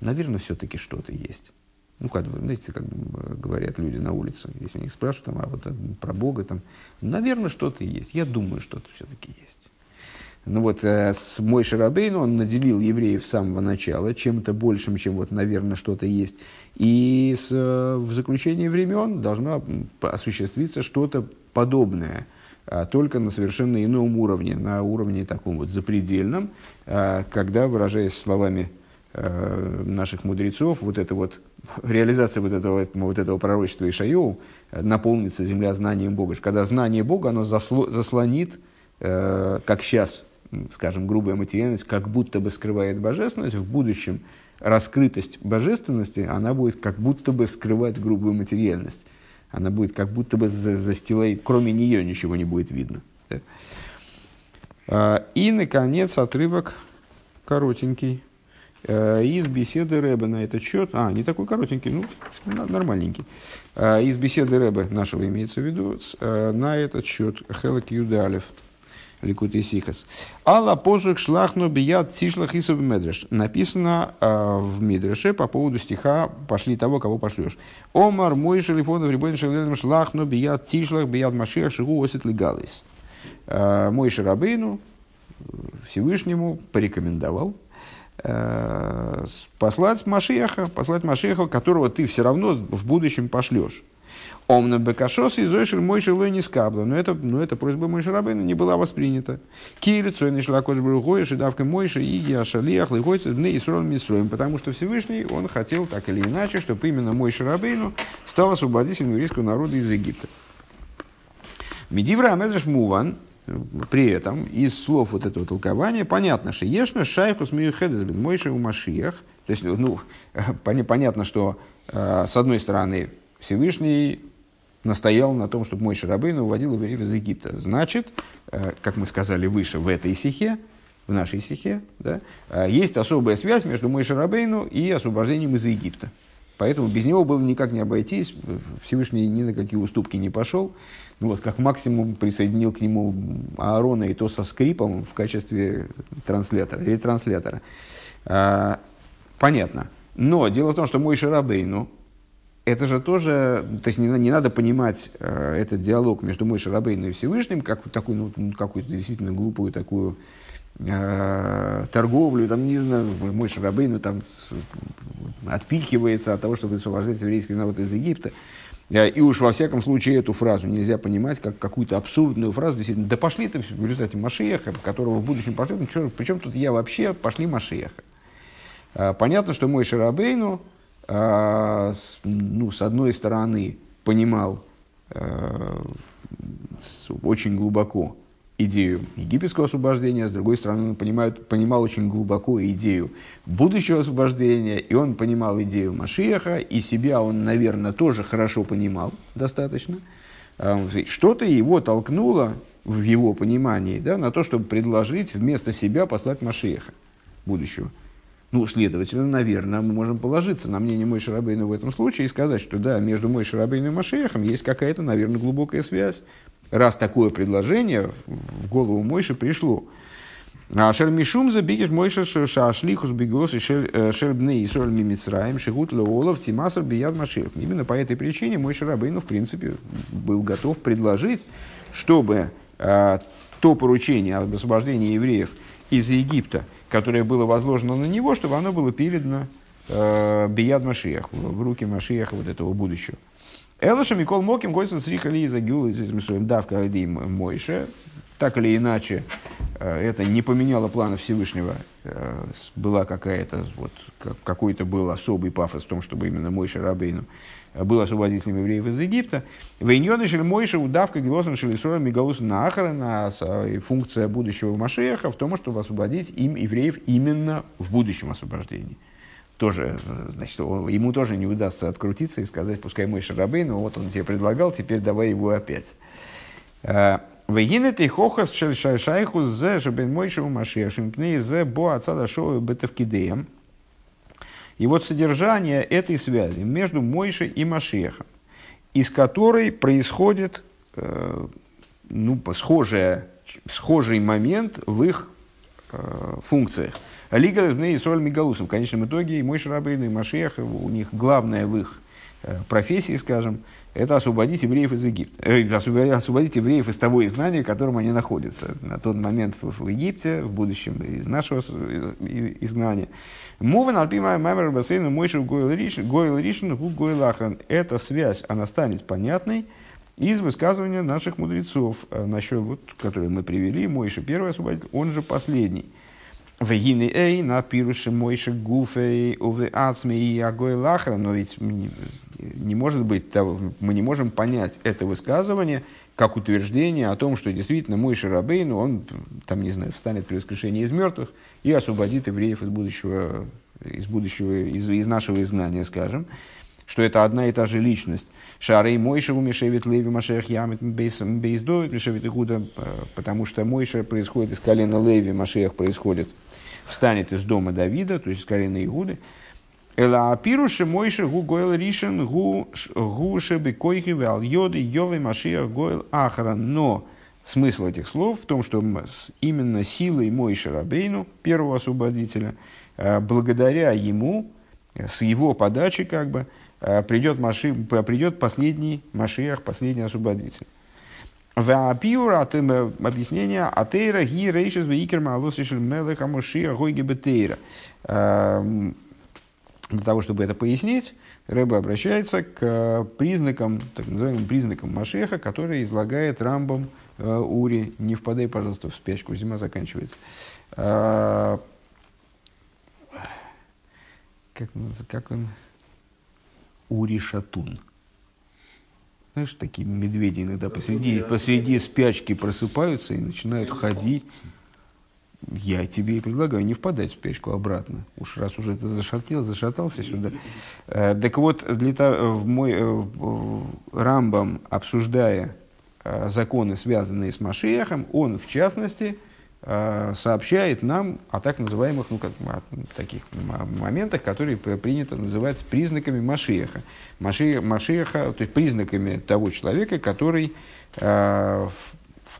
Наверное, все-таки что-то есть. Ну, как, знаете, как говорят люди на улице, если у них спрашивают там, а вот про Бога, там, наверное, что-то есть. Я думаю, что-то все-таки есть. Ну вот э, с Мой Шарабейн он наделил евреев с самого начала чем-то большим, чем вот, наверное, что-то есть. И с, э, в заключении времен должно осуществиться что-то подобное, а только на совершенно ином уровне, на уровне таком вот запредельном, а, когда, выражаясь словами э, наших мудрецов, вот эта вот реализация вот этого, вот этого пророчества Ишайоу, наполнится земля знанием Бога. Когда знание Бога, оно засло, заслонит, как сейчас скажем, грубая материальность как будто бы скрывает божественность, в будущем раскрытость божественности, она будет как будто бы скрывать грубую материальность. Она будет как будто бы застилать, кроме нее ничего не будет видно. А, и, наконец, отрывок коротенький а, из беседы Рэба на этот счет. А, не такой коротенький, ну, нормальненький. А, из беседы Рэба нашего имеется в виду на этот счет Хелек Юдалев. Ликут и Сихас. Алла посук шлахну бият тишлах исов медреш. Написано э, в Мидреше по поводу стиха «Пошли того, кого пошлешь». Омар мой шелифон рибон шеледем шлахну бият тишлах бият машиах шигу осит легалис. Э, мой шарабейну Всевышнему порекомендовал э, послать Машиаха, послать Машиаха, которого ты все равно в будущем пошлешь. Омна Бекашос и Зойшель мой шелой не скабла. Но это, но эта просьба мой Рабейна не была воспринята. Кири цой шла кош брухой, шедавка мойша, иги, ашалиях, лыгойца, дны и срон мисроем. Потому что Всевышний, он хотел так или иначе, чтобы именно мой Рабейну стал освободителем еврейского народа из Египта. Медивра Амедраш Муван, при этом из слов вот этого толкования понятно, что ешна шайхус миюхедес бен мойша у машиях. То есть, ну, понятно, что с одной стороны, Всевышний настоял на том, чтобы мой Шарабейн уводил евреев из Египта. Значит, как мы сказали выше, в этой стихе, в нашей стихе, да, есть особая связь между мой Шарабейну и освобождением из Египта. Поэтому без него было никак не обойтись. Всевышний ни на какие уступки не пошел. Ну, вот, как максимум присоединил к нему Аарона и то со скрипом в качестве транслятора, ретранслятора. А, понятно. Но дело в том, что мой Шарабейну, это же тоже, то есть не, не надо понимать э, этот диалог между мой Шарабейну и Всевышним как такую, ну, какую-то действительно глупую такую э, торговлю, там, не знаю, мой Шарабейну там отпихивается от того, чтобы освобождать еврейский народ из Египта. Э, и уж во всяком случае эту фразу нельзя понимать как какую-то абсурдную фразу. Действительно, да пошли ты в результате Машиеха, которого в будущем пошли. Ну, причем тут я вообще, пошли Машиеха. Э, понятно, что мой Шарабейну, ну, с одной стороны, понимал очень глубоко идею египетского освобождения, с другой стороны, он понимает, понимал очень глубоко идею будущего освобождения, и он понимал идею Машиаха, и себя он, наверное, тоже хорошо понимал достаточно. А, что-то его толкнуло в его понимании да, на то, чтобы предложить вместо себя послать Машиаха будущего. Ну, следовательно, наверное, мы можем положиться на мнение Мой Шарабейна в этом случае и сказать, что да, между Мой Шарабейном и Машехом есть какая-то, наверное, глубокая связь, раз такое предложение в голову Мойши пришло. А Шермишум забигиш Мойша шашлихус бегос и шербны и соль мимицраем шигут леолов тимасар бияд машех. Именно по этой причине Мойша Рабейну, в принципе, был готов предложить, чтобы а, то поручение об освобождении евреев из Египта, которое было возложено на него, чтобы оно было передано э, Бияд Машиях, в руки Машиеха вот этого будущего. Элыша Микол Моким Гойсон Сриха Лиза Гюл из Мисуем Давка Айдим Мойше. Так или иначе, э, это не поменяло плана Всевышнего. Э, была какая-то, вот, какой-то был особый пафос в том, чтобы именно Мойше Рабейну был освободителем евреев из Египта. Вейньоны шель Мойше удавка Гилосан Шелисора Мигаус Нахарана, функция будущего Машеха в том, чтобы освободить им евреев именно в будущем освобождении тоже, значит, ему тоже не удастся открутиться и сказать, пускай мой шарабей, но вот он тебе предлагал, теперь давай его опять. А, Вегины ты хохас шайху зе шабен мойшеву машешим пней зе бо отца шоу бетавкидеем. И вот содержание этой связи между Мойшей и Машехом, из которой происходит э, ну, схожая, схожий момент в их э, функциях. Лига и Соль Мигалусом. В конечном итоге и мой Шарабейн, и Машех, у них главное в их э, профессии, скажем, это освободить евреев из Египта. Э, освободить евреев из того изгнания, в котором они находятся. На тот момент в, в Египте, в будущем из нашего изгнания. Муван Альпима Маймер Басейну Мойшев Гойл Ришин Гу Гойл Ахран. Эта связь, она станет понятной из высказывания наших мудрецов, э, насчет, вот, которые мы привели, Мойша первый освободитель, он же последний. Вегины эй, на пируше мойши гуфей, уве ацме и агой лахра, но ведь не может быть, мы не можем понять это высказывание как утверждение о том, что действительно мой Шарабейн, он, там, не знаю, встанет при воскрешении из мертвых и освободит евреев из будущего, из будущего, из, из нашего изгнания, скажем, что это одна и та же личность. Шарей Мойша умешевит Леви Машех Ямит Бейздовит Мишевит Игуда, потому что Мойша происходит из колена Леви, Машех происходит встанет из дома Давида, то есть скорее на Игуды. Эла апируше мойше гу гойл ришен гу гу шебе койхи вал йоды йовы машиях гойл ахран. Но смысл этих слов в том, что именно силой Мойши Рабейну, первого освободителя, э, благодаря ему, э, с его подачи как бы, э, придет, маши, придет последний Машиях, последний освободитель. Ваапиура, объяснение, атеира ги рейшис вейкер маалосишель мелеха мушия гойги бетейра. Для того, чтобы это пояснить, Рэба обращается к признакам, так называемым признакам Машеха, которые излагает Рамбом э, Ури. Не впадай, пожалуйста, в спячку, зима заканчивается. Э, как, как он? Ури Шатун. Знаешь, такие медведи иногда посреди, посреди спячки просыпаются и начинают ходить. Я тебе и предлагаю не впадать в спячку обратно. Уж раз уже ты зашатил, зашатался сюда. Э, так вот, для того, в мой э, Рамбам, обсуждая э, законы, связанные с Машиехом, он, в частности, сообщает нам о так называемых, ну, как, о таких моментах, которые принято называть признаками Машиеха. Маши, Машиеха, то есть признаками того человека, который в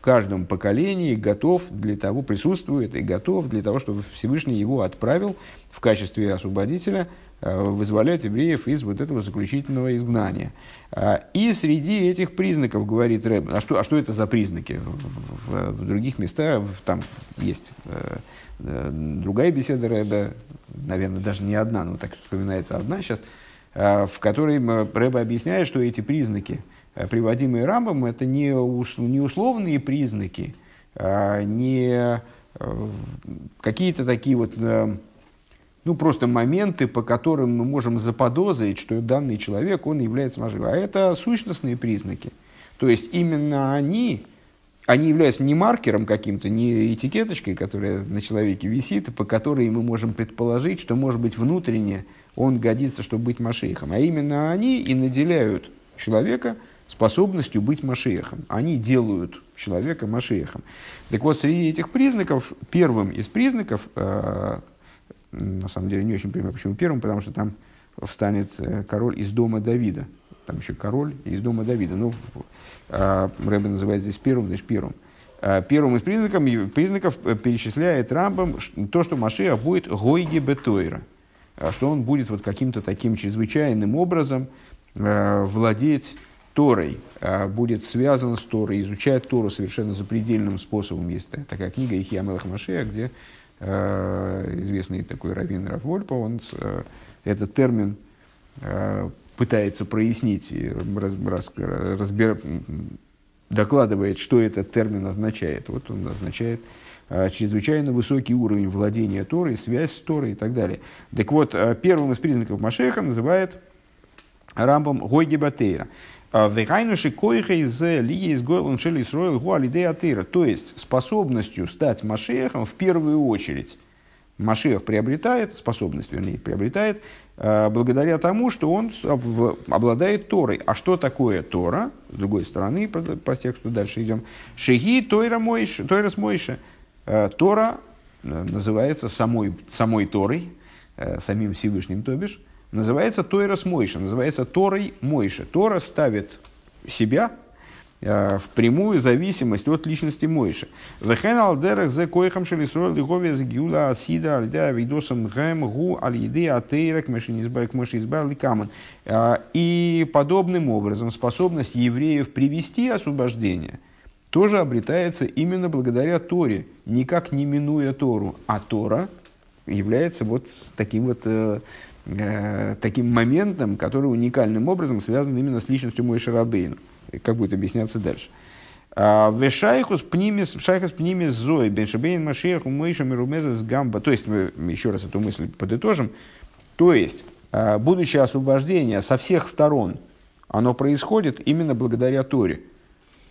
в каждом поколении готов для того, присутствует и готов для того, чтобы Всевышний его отправил в качестве освободителя э, вызволять евреев из вот этого заключительного изгнания. А, и среди этих признаков, говорит Рэб, а что, а что это за признаки? В, в, в других местах там есть э, э, другая беседа Рэба, наверное, даже не одна, но так вспоминается одна сейчас, в которой Рэба объясняет, что эти признаки – приводимые Рамбом, это не, не условные признаки, а не э, какие-то такие вот, э, ну, просто моменты, по которым мы можем заподозрить, что данный человек, он является маживым. А это сущностные признаки. То есть именно они, они являются не маркером каким-то, не этикеточкой, которая на человеке висит, по которой мы можем предположить, что, может быть, внутренне он годится, чтобы быть машейхом. А именно они и наделяют человека – способностью быть Машехом. Они делают человека Машехом. Так вот, среди этих признаков, первым из признаков, э, на самом деле не очень понимаю, почему первым, потому что там встанет э, король из дома Давида. Там еще король из дома Давида. Ну, э, Рэбе называет здесь первым, значит первым. Э, первым из признаков, признаков э, перечисляет Рамбам то, что Машех будет гойги бетойра, что он будет вот каким-то таким чрезвычайным образом владеть Торой, а будет связан с Торой, изучает Тору совершенно запредельным способом. Есть такая книга Ихия Мелах Машея, где э, известный такой раввин Рафвольпа, он э, этот термин пытается прояснить раз, раз, разбер, докладывает, что этот термин означает. Вот он означает чрезвычайно высокий уровень владения Торой, связь с Торой и так далее. Так вот, первым из признаков Машеха называет Рамбом Гойги Батейра. Вегайнуши койха из лии из гойлон шели сроил гуалидей атыра. То есть способностью стать Машехом в первую очередь. Машех приобретает, способность, вернее, приобретает, э, благодаря тому, что он обладает Торой. А что такое Тора? С другой стороны, по, тексту дальше идем. Шеги Тойра Мойша, Тойрас Мойша. Э, Тора э, называется самой, самой Торой, самим Всевышним, то бишь называется Тойрос Мойша, называется Торой Мойша. Тора ставит себя э, в прямую зависимость от личности Мойши. Вехен алдерах зе койхам шелисрол лигове зе гиула асида альда видосам гэм гу алиды атейрак мешинизбайк мешизбар ликаман. Э, и подобным образом способность евреев привести освобождение тоже обретается именно благодаря Торе, никак не минуя Тору. А Тора является вот таким вот э, таким моментом, который уникальным образом связан именно с личностью Мойши Рабейну. Как будет объясняться дальше. А, Вешайхус пнимис, шайхус пнимис зой, беншабейн машиях умойша мирумеза с гамба. То есть, мы еще раз эту мысль подытожим. То есть, а, будущее освобождение со всех сторон, оно происходит именно благодаря Торе.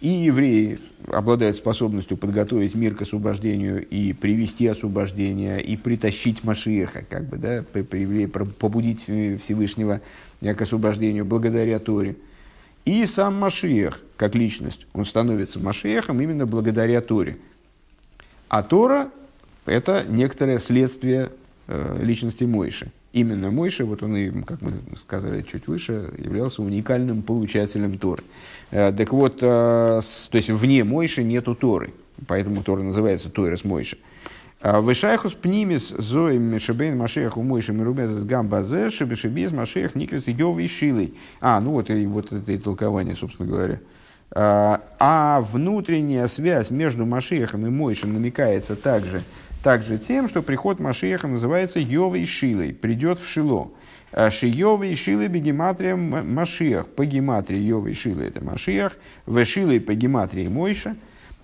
И евреи обладают способностью подготовить мир к освобождению и привести освобождение, и притащить Машиеха, как бы, да, побудить Всевышнего к освобождению благодаря Торе. И сам Машиех, как личность, он становится Машиехом именно благодаря Торе. А Тора – это некоторое следствие э, личности Мойши именно Мойша, вот он и, как мы сказали чуть выше, являлся уникальным получателем Торы. Э, так вот, э, то есть вне Мойши нету Торы, поэтому Тора называется Тойрос Мойши. Э, Вышайхус пнимис зои мешебейн машех у мойши мирубезес гамбазе шебешебиз машех никрес йовый шилой. А, ну вот, и, вот это и толкование, собственно говоря. А внутренняя связь между Машехом и Мойшем намекается также также тем, что приход Машиеха называется Йовой Шилой, придет в Шило. А Шиевой Шилой бегематрия Машиах. По гематрии Йовой Шилой это Машиах. В Шилой по гематрии Мойша.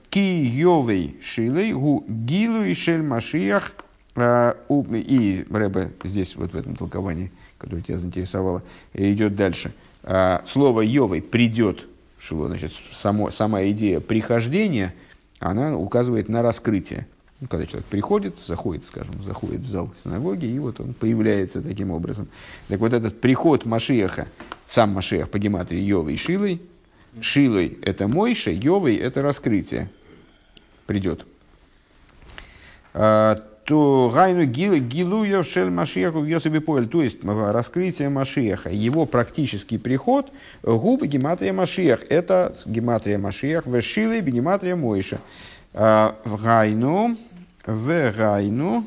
Ки Йовой Шилой гу Гилу и Шель Машиах. А, и Рэбе здесь вот в этом толковании, которое тебя заинтересовало, идет дальше. А, слово Йовой придет Шило, значит, само, сама идея прихождения, она указывает на раскрытие Ну, когда человек приходит, заходит, скажем, заходит в зал синагоги, и вот он появляется таким образом. Так вот этот приход Машиаха, сам Машиах по гематрии Йовой Шилой, Шилой – это Мойша, Йовой – это раскрытие, придет. А, то Гайну Гилу Шель Машиаху Йосиби Поль, то есть раскрытие Машиаха, его практический приход, губы гематрия Машиах, это гематрия Машиах, вешилы гематрия Мойша. А, Гайну, в Гайну,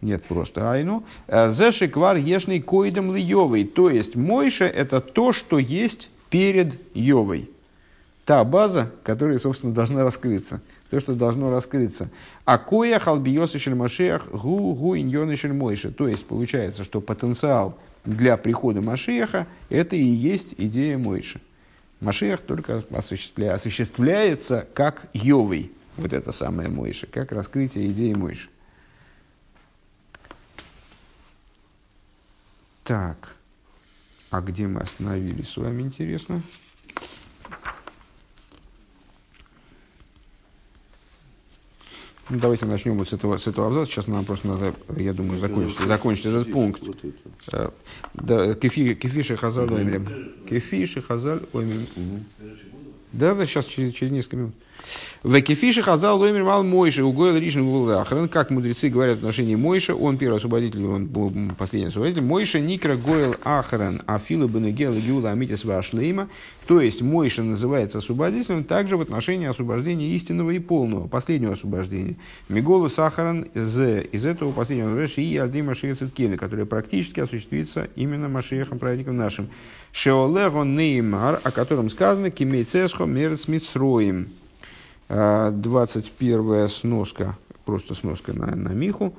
нет, просто Айну. А, Зешиквар ешный койдом ли То есть Мойша это то, что есть перед Йовой. Та база, которая, собственно, должна раскрыться то, что должно раскрыться. А коя халбиос и шельмашеях гу гу иньон и шельмойша. То есть получается, что потенциал для прихода Машеха это и есть идея Мойши. Машех только осуществля, осуществляется как Йовый, вот это самое Мойша, как раскрытие идеи Мойши. Так, а где мы остановились с вами, интересно? Ну, давайте начнем вот с этого, с этого абзаца. Сейчас нам просто надо, я думаю, закончить, закончить этот пункт. Э, да, кефи, кефиши хазаль оймрем. Кефиши хазаль оймрем. Да, да, сейчас через, через несколько минут. В Кефише хазал лоймер мал Мойша, угойл ришн вулахрен, как мудрецы говорят в отношении Мойша, он первый освободитель, он последний освободитель. Мойша никра гойл ахрен, а фила бенегел гиула амитис вашлейма. То есть Мойша называется освободителем также в отношении освобождения истинного и полного, последнего освобождения. Миголу сахаран из, из этого последнего реши и альды Машия Циткели, которое практически осуществится именно Машиехом, праведником нашим. Шеолего неймар, о котором сказано, кимейцесхо мерц митсроим. 21 сноска, просто сноска на, на Миху.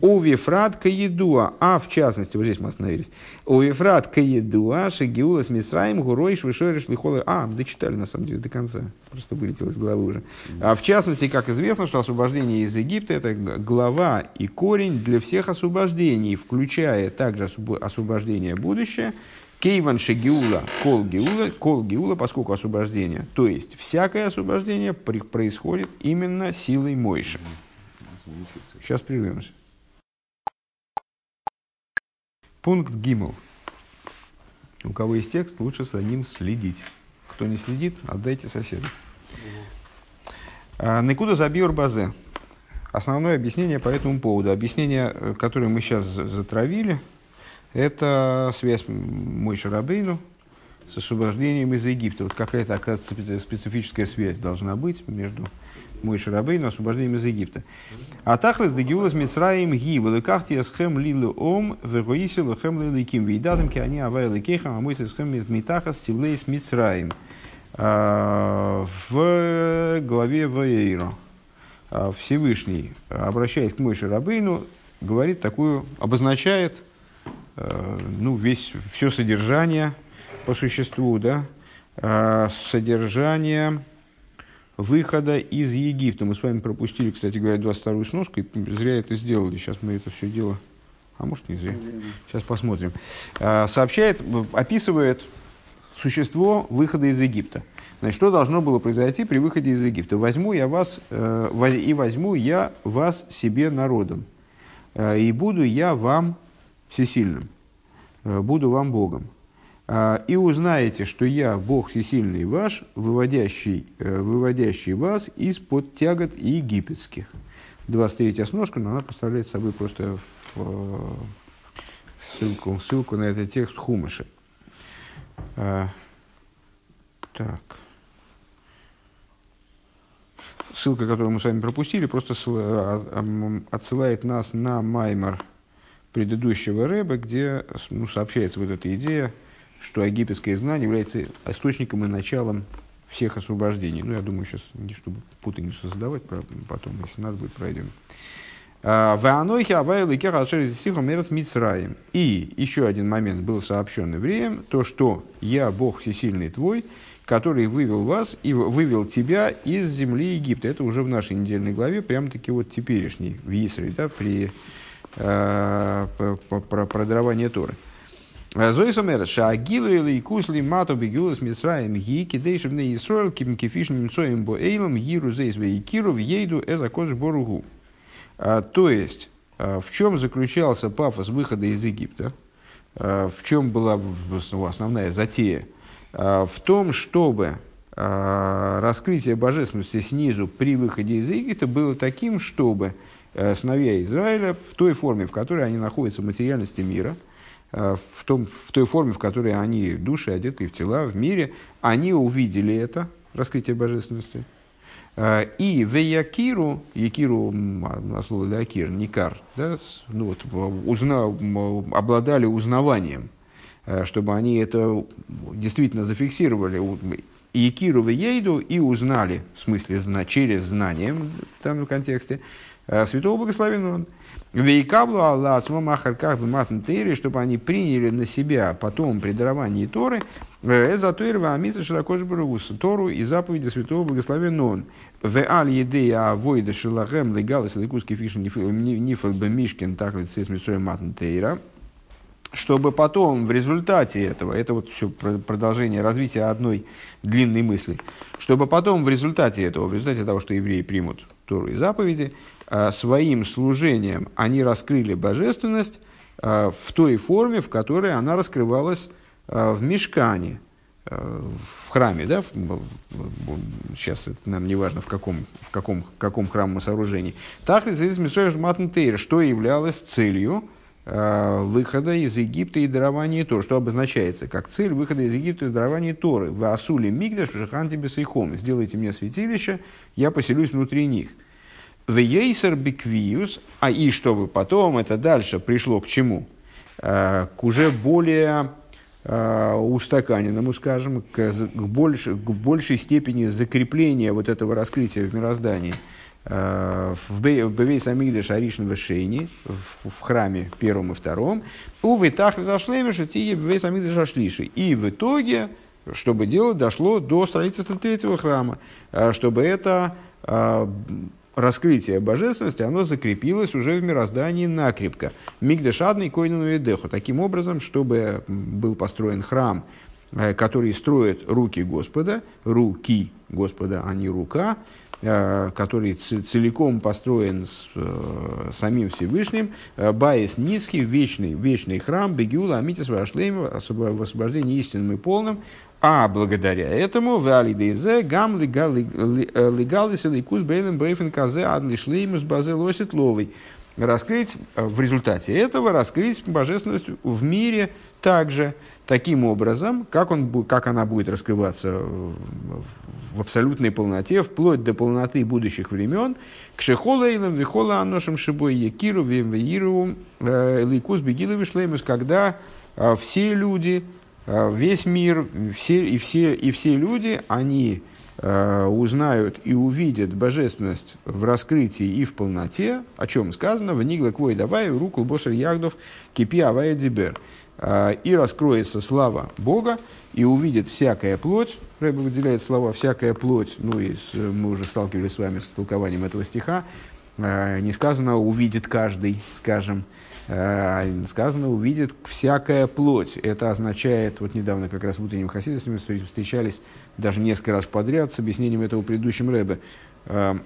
У Вифрат Каедуа, а в частности, вот здесь мы остановились. У Вифрат Каедуа, Шагиула с Мисраем, Гурой, Швишориш, Лихолы. А, дочитали на самом деле до конца. Просто вылетело из головы уже. А в частности, как известно, что освобождение из Египта это глава и корень для всех освобождений, включая также освобождение будущее, Кейван шегиула, кол гиула, кол гиула, поскольку освобождение, то есть всякое освобождение происходит именно силой Мойши. Сейчас прервемся. Пункт Гимл. У кого есть текст, лучше за ним следить. Кто не следит, отдайте соседу. А, Никуда забьер базе. Основное объяснение по этому поводу. Объяснение, э, которое мы сейчас затравили, это связь мой Шарабейну с освобождением из Египта. Вот какая-то, оказывается, специфическая связь должна быть между мой Шарабейну и освобождением из Египта. А тахлес дегиулас мисраим ги великахти схем лилу ом вегоиси лохем лиликим вейдадам ки они авай ликехам а мой схем митахас силейс мисраим. А, в главе Ваейро а, Всевышний, обращаясь к Мойше Рабейну, говорит такую, обозначает – ну, весь, все содержание по существу, да, э, содержание выхода из Египта. Мы с вами пропустили, кстати говоря, 22-ю сноску, и зря это сделали. Сейчас мы это все дело... А может, не зря. Сейчас посмотрим. Э, сообщает, описывает существо выхода из Египта. Значит, что должно было произойти при выходе из Египта? Возьму я вас, и возьму я вас себе народом, и буду я вам всесильным, э, буду вам Богом. А, и узнаете, что я Бог всесильный ваш, выводящий, э, выводящий вас из-под тягот египетских. 23 сножка, но она представляет собой просто в, э, ссылку, ссылку на этот текст Хумыши. А, так. Ссылка, которую мы с вами пропустили, просто а, отсылает нас на Маймар предыдущего Рэба, где ну, сообщается вот эта идея, что египетское изгнание является источником и началом всех освобождений. Ну, я думаю, сейчас, чтобы путаницу создавать, потом, если надо будет, пройдем. А, и еще один момент был сообщен евреям, то, что «Я, Бог всесильный твой, который вывел вас и вывел тебя из земли Египта». Это уже в нашей недельной главе, прям-таки вот теперешней, в Исре, да, при про, про, про дарование Торы. Зоисомер, шагилу или кусли мату бегулас мисраем ги, кидейшим не Исроил, ким кифишным цоем бо эйлом, гиру зейсве и киру, ейду эзакош боругу. То есть, в чем заключался пафос выхода из Египта? В чем была основная затея? В том, чтобы раскрытие божественности снизу при выходе из Египта было таким, чтобы сыновья Израиля в той форме, в которой они находятся в материальности мира – Э, в, том, в той форме, в которой они, души, одеты в тела, в мире, они увидели это, раскрытие божественности. Э, и в Якиру, Якиру, на слово для Акир, Никар, да, ну вот, узна, обладали узнаванием, э, чтобы они это действительно зафиксировали. Якиру в Ейду и узнали, в смысле, через знание, в данном контексте, святого благословенного. Вейкаблу Аллах Махарках Матнтейри, чтобы они приняли на себя потом при даровании Торы, Эзатуирва Амиса Ширакош Барус, Тору и заповеди Святого Благословен Он. В Аль Едея Авойда Шилахем Легалас Ликуски Фишин Нифл Бемишкин так лице Смисой Матнтейра чтобы потом в результате этого, это вот все продолжение развития одной длинной мысли, чтобы потом в результате этого, в результате того, что евреи примут Тору и заповеди, Э, своим служением они раскрыли божественность э, в той форме, в которой она раскрывалась э, в мешкане, в храме, да, сейчас это нам не важно, в каком, в каком, в каком храмовом сооружении. Так, что являлось целью выхода из Египта и дарования Торы, что обозначается как цель выхода из Египта и дарования Торы. В Асуле Мигдаш, Шаханти Бесейхом. Сделайте мне святилище, я поселюсь внутри них. Вейсер биквиус, а и чтобы потом это дальше пришло к чему? Э, к уже более э, устаканенному, скажем, к, к, больше, к большей степени закрепления вот этого раскрытия в мироздании э, в Бевейс Амигдаш Аришн Шейни, в храме первом и втором, у Витах Зашлемиша Тие Бевейс Амигдаш Ашлиши. И в итоге, чтобы дело дошло до строительства третьего храма, чтобы это раскрытие божественности, оно закрепилось уже в мироздании накрепко. Мигдешадный койнину и деху. Таким образом, чтобы был построен храм, э, который строит руки Господа, руки Господа, а не рука, э, который целиком построен с э, самим Всевышним, Баис низкий, вечный, вечный храм, Бегиула, Амитис, Вашлейм, в освобождении истинным и полным, а благодаря этому в Алидейзе гам легалис ликус бейлем брейфен казе адлишлеймус базе лосит ловый. Раскрыть, э, в результате этого раскрыть божественность в мире также таким образом, как, он, как она будет раскрываться в абсолютной полноте, вплоть до полноты будущих времен, к шехолейлам, вихола аношим шибой якиру, вемвеиру, э, ликус бегиловишлеймус, когда э, все люди, весь мир все, и, все, и все люди, они э, узнают и увидят божественность в раскрытии и в полноте, о чем сказано, в Нигла Квой давай, руку Босер Ягдов, Кипи Авая Дибер. Э, и раскроется слава Бога, и увидит всякая плоть, Рэбе выделяет слова «всякая плоть», ну и с, мы уже сталкивались с вами с толкованием этого стиха, не сказано «увидит каждый», скажем, Э, сказано, увидит всякая плоть. Это означает, вот недавно как раз в утреннем хасидстве встречались даже несколько раз подряд с объяснением этого предыдущим Рэбе. Э,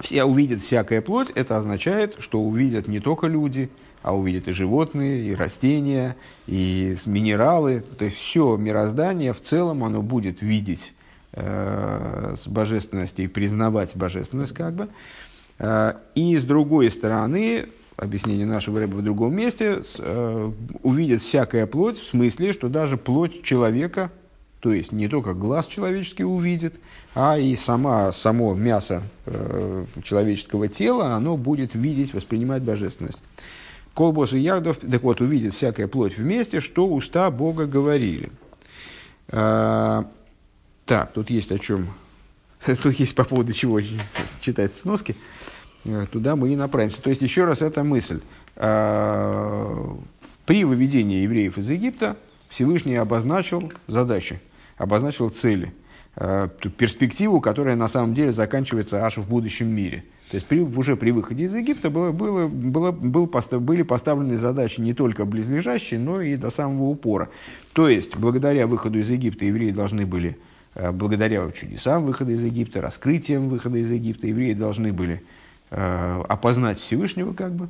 все увидят всякая плоть, это означает, что увидят не только люди, а увидят и животные, и растения, и минералы. То есть все мироздание в целом оно будет видеть э, с божественности и признавать божественность как бы. Э, и с другой стороны, объяснение нашего рэба в другом месте, э, увидит всякая плоть, в смысле, что даже плоть человека, то есть не только глаз человеческий увидит, а и сама, само мясо э, человеческого тела, оно будет видеть, воспринимать божественность. Колбос и ягдов, так вот, увидит всякая плоть вместе, что уста Бога говорили. А, так, тут есть о чем, тут есть по поводу чего читать сноски. Э, туда мы и направимся. То есть, еще раз эта мысль. А, при выведении евреев из Египта Всевышний обозначил задачи, обозначил цели. э, перспективу, которая на самом деле заканчивается аж в будущем мире. То есть при, уже при выходе из Египта было, было, было, был постав, были поставлены задачи не только близлежащие, но и до самого упора. То есть благодаря выходу из Египта евреи должны были, э, благодаря чудесам выхода из Египта, раскрытием выхода из Египта, евреи должны были э, опознать Всевышнего, как бы,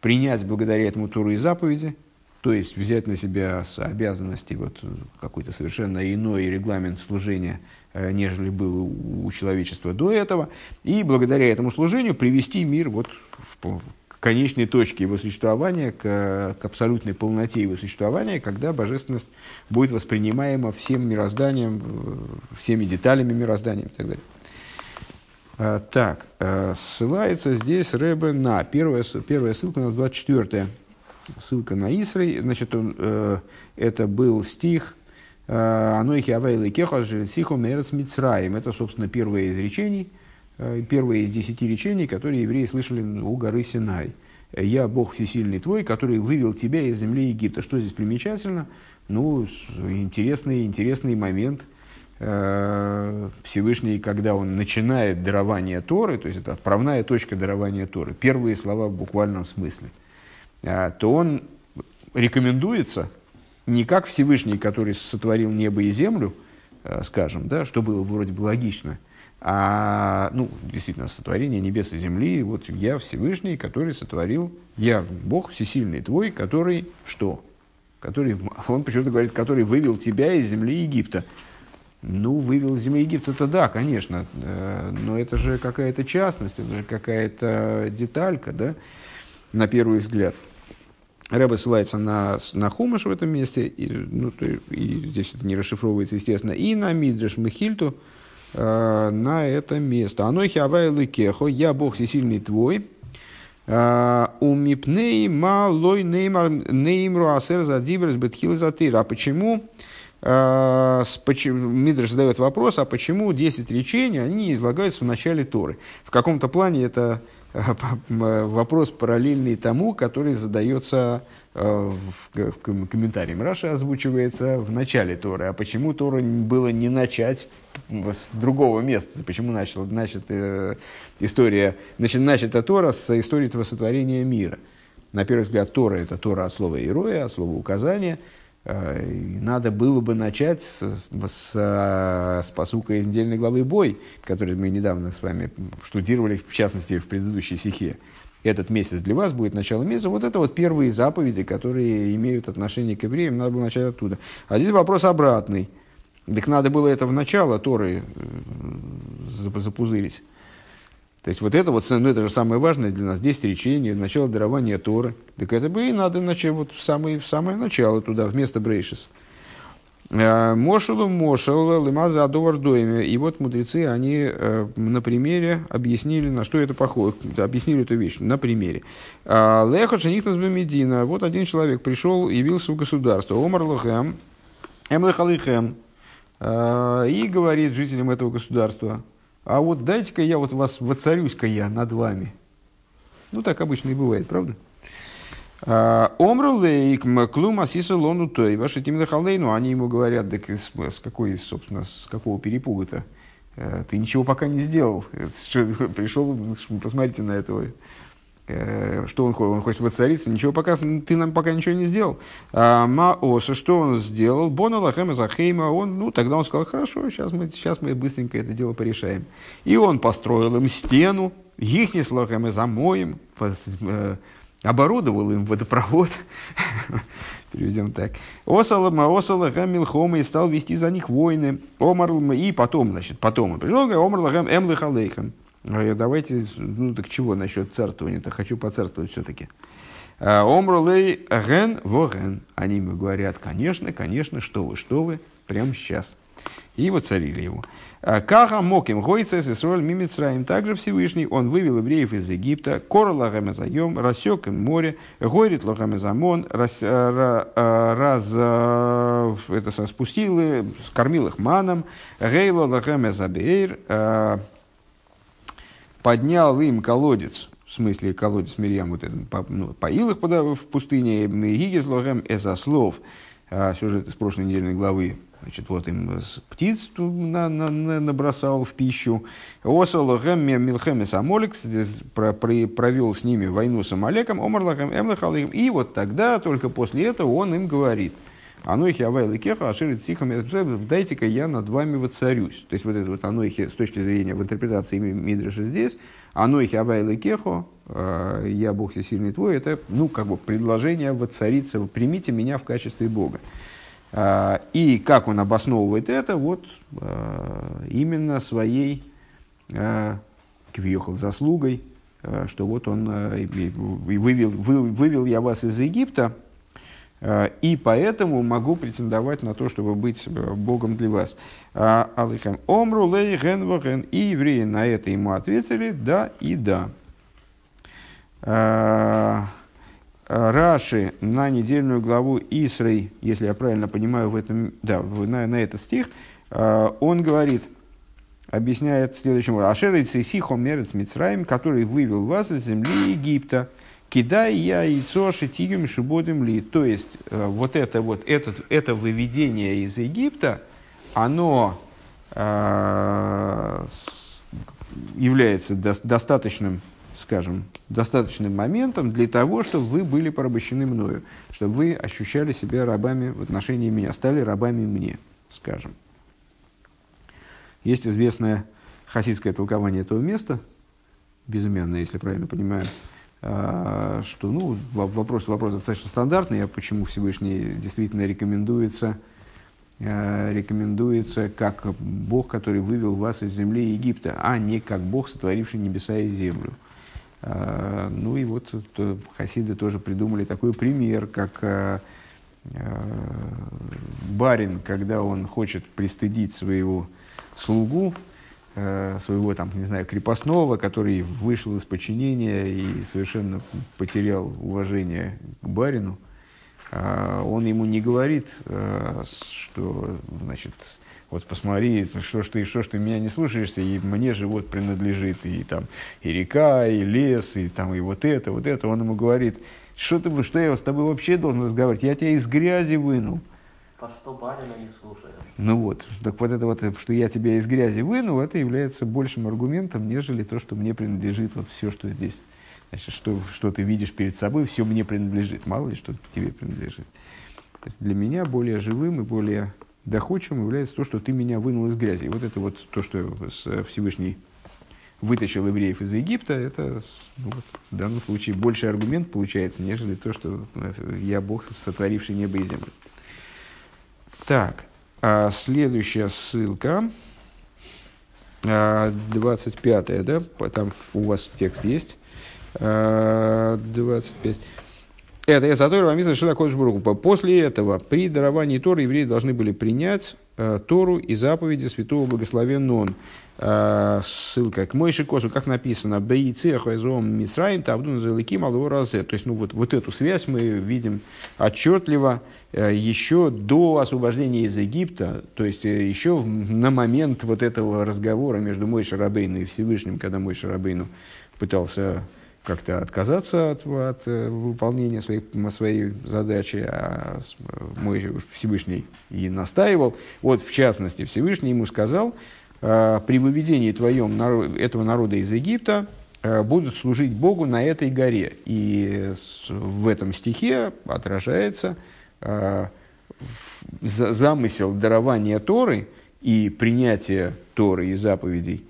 принять благодаря этому Туру и заповеди, то есть взять на себя обязанности вот, какой-то совершенно иной регламент служения, э, нежели был у человечества до этого, и благодаря этому служению привести мир вот в конечной точке его существования, к, к абсолютной полноте его существования, когда божественность будет воспринимаема всем мирозданием, всеми деталями мироздания и так далее. А, так, э, ссылается здесь Рэбе на, первая, первая ссылка на 24 ссылка на Исрей, значит, он, э, это был стих э, «Анойхи авейлы кеха сиху мерец мицраим». Это, собственно, первое из речений, первое из десяти речений, которые евреи слышали у горы Синай. «Я Бог всесильный твой, который вывел тебя из земли Египта». Что здесь примечательно? Ну, интересный, интересный момент – Всевышний, когда он начинает дарование Торы, то есть это отправная точка дарования Торы, первые слова в буквальном смысле – а, то он рекомендуется не как Всевышний, который сотворил небо и землю, э, скажем, да, что было вроде бы логично, а, ну, действительно, сотворение небес и земли, вот я Всевышний, который сотворил, я Бог всесильный твой, который что? Который, он почему-то говорит, который вывел тебя из земли Египта. Ну, вывел из земли Египта, это да, конечно, э, но это же какая-то частность, это же какая-то деталька, да, на первый взгляд. Рэба ссылается на, на Хумаш в этом месте, и, ну, и здесь это не расшифровывается, естественно, и на Мидреш Мехильту э, на это место. Анохи Авайлы Кехо, я Бог всесильный твой, э, у мипней ма лой неймру асер за дибрес бетхил затыр. А почему? Э, Мидрш задает вопрос, а почему 10 речений, они излагаются в начале Торы? В каком-то плане это вопрос параллельный тому, который задается э, в, комментарии. Раша озвучивается в начале Торы. А почему Тору было не начать с другого места? Почему начал, значит, э, история, значит, начата Тора с истории сотворения мира? На первый взгляд, Тора – это Тора от слова «ироя», от слова «указания», Э, надо было бы начать с, с, с посука из недельной главы «Бой», который мы недавно с вами штудировали, в частности, в предыдущей стихе. Этот месяц для вас будет начало месяца. Вот это вот первые заповеди, которые имеют отношение к евреям, надо было начать оттуда. А здесь вопрос обратный. Так надо было это в начало Торы э, запузырить. То есть вот это вот, ну это же самое важное для нас, 10 речений, начало дарования Торы. Так это бы и надо начать вот в самое, в самое начало туда, вместо Брейшис. Э, Мошелу Мошел, Лимаза Адовар Дойме. И вот мудрецы, они э, на примере объяснили, на что это похоже, объяснили эту вещь на примере. «А, Леха Шанихтас Бамедина. Вот один человек пришел, явился в государство. Омар Лахем, Эмлехалихем. Э, и говорит жителям этого государства, а вот дайте-ка я вот вас воцарюсь-ка я над вами. Ну, так обычно и бывает, правда? А, Омрулейк клум асиса лону той. Ваши тимны халейну, они ему говорят, да с какой, собственно, с какого перепуга-то? Э, ты ничего пока не сделал. Пришел, посмотрите на этого Э, что он хочет? Он хочет воцариться, ничего пока, ты нам пока ничего не сделал. А, Маоса, что он сделал? Бона лахема захейма, он, ну, тогда он сказал, хорошо, сейчас мы, сейчас мы быстренько это дело порешаем. И он построил им стену, ихнис лахема замоем, э, оборудовал им водопровод, переведем так. Осала маосала гамилхома и стал вести за них войны. Омар и потом, значит, потом он пришел, омар лагам эмлихалейхам. А давайте, ну так чего насчет царствования-то? Хочу поцарствовать все-таки. А, Омрулей ген воген. Они ему говорят, конечно, конечно, что вы, что вы, прямо сейчас. И вот царили его. А, Каха моким гойцес и сроль мимицраим. Также Всевышний, он вывел евреев из Египта, кор лагамезаем, рассек им море, гойрит лагамезамон, раз, раз, это, спустил, скормил их маном, гейло лагамезабейр, поднял им колодец, в смысле колодец Мирьям, вот этот, ну, поил их в пустыне, Гигез Лохем Эзослов, а, сюжет из прошлой недельной главы, значит, вот им птиц на, на, на, набросал в пищу. Осал гэмме милхемес амолик, провел с ними войну с Амалеком, омарлахем эмлахалим. И вот тогда, только после этого, он им говорит, Анойхи Авайла Кеха, Аширит Сихам, дайте-ка я над вами воцарюсь. То есть вот это вот Анойхи с точки зрения в интерпретации Мидраша здесь, Анойхи Авайла Кехо, э, я Бог всесильный твой, это, ну, как бы предложение воцариться, примите меня в качестве Бога. Э, и как он обосновывает это, вот э, именно своей квиехал заслугой, что вот он вывел, вывел я вас из Египта, и поэтому могу претендовать на то, чтобы быть э, Богом для вас. А, Алыхам омру лей ген ваген. И евреи на это ему ответили да и да. А, Раши на недельную главу Исрей, если я правильно понимаю, в этом, да, на, на этот стих, он говорит, объясняет следующим образом. Ашер и Сихо Мерец Мицраим, который вывел вас из земли Египта. Кидай я яйцо шитигим шибодим ли. То есть, э, вот это вот, этот, это выведение из Египта, оно э, является до, достаточным, скажем, достаточным моментом для того, чтобы вы были порабощены мною, чтобы вы ощущали себя рабами в отношении меня, стали рабами мне, скажем. Есть известное хасидское толкование этого места, безымянное, если правильно понимаю, что ну, вопрос, вопрос достаточно стандартный, а почему Всевышний действительно рекомендуется, а, рекомендуется как Бог, который вывел вас из земли Египта, а не как Бог, сотворивший небеса и землю. А, ну и вот то, хасиды тоже придумали такой пример, как барин, когда он хочет пристыдить своего слугу, Э, своего, там, не знаю, крепостного, который вышел из подчинения и совершенно потерял уважение к барину, а он ему не говорит, э, что, значит, вот посмотри, что ж ты, что ж ты меня не слушаешься, и мне же вот принадлежит и там и река, и лес, и там и вот это, вот это. Он ему говорит, что ты, что я с тобой вообще должен разговаривать, я тебя из грязи вынул. По что барина не слушает? Ну вот, так вот это вот, что я тебя из грязи вынул, это является большим аргументом, нежели то, что мне принадлежит вот все, что здесь. Значит, что, что ты видишь перед собой, все мне принадлежит. Мало ли, что тебе принадлежит. для меня более живым и более доходчивым является то, что ты меня вынул из грязи. Вот это вот то, что Всевышний вытащил евреев из Египта, это ну, вот, в данном случае больше аргумент получается, нежели то, что я Бог, сотворивший небо и землю. Так, а следующая ссылка, 25 а, да, там у вас текст есть, 25. А, это я Сатор Рамиса Шилакодж Бруку. После этого, при даровании Торы, евреи должны были принять э, Тору и заповеди святого благословен он. Э, ссылка к Мойши Косу, как написано, «Бейцы ахайзом Мисраим табдун залыким алу разе». То есть, ну, вот, вот эту связь мы видим отчетливо э, еще до освобождения из Египта, то есть, э, еще на момент вот этого разговора между Мойши Рабейну и Всевышним, когда Мойши Рабейну пытался как-то отказаться от, от выполнения своей, своей задачи, а мой Всевышний и настаивал. Вот, в частности, Всевышний ему сказал, «А, при выведении твоем этого народа из Египта э, будут служить Богу на этой горе. И в этом стихе отражается э, замысел дарования Торы и принятия Торы и заповедей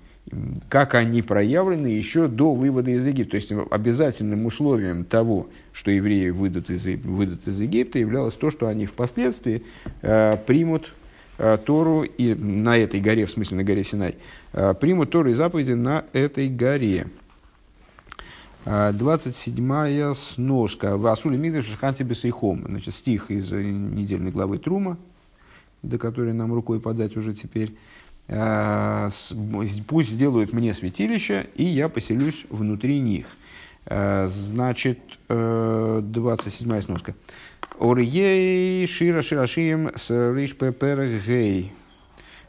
как они проявлены еще до вывода из Египта. То есть обязательным условием того, что евреи выйдут из, выйдут из Египта, являлось то, что они впоследствии э, примут э, Тору и на этой горе, в смысле на горе Синай, э, примут Тору и заповеди на этой горе. 27-я э, сноска. Васули Мигдаш Шханти Бесейхом. Значит, стих из недельной главы Трума, до которой нам рукой подать уже теперь. Э, пусть сделают мне святилище, и я поселюсь внутри них. Э, значит, 27 э, сноска. Орьей шира шира ширим с риш гей.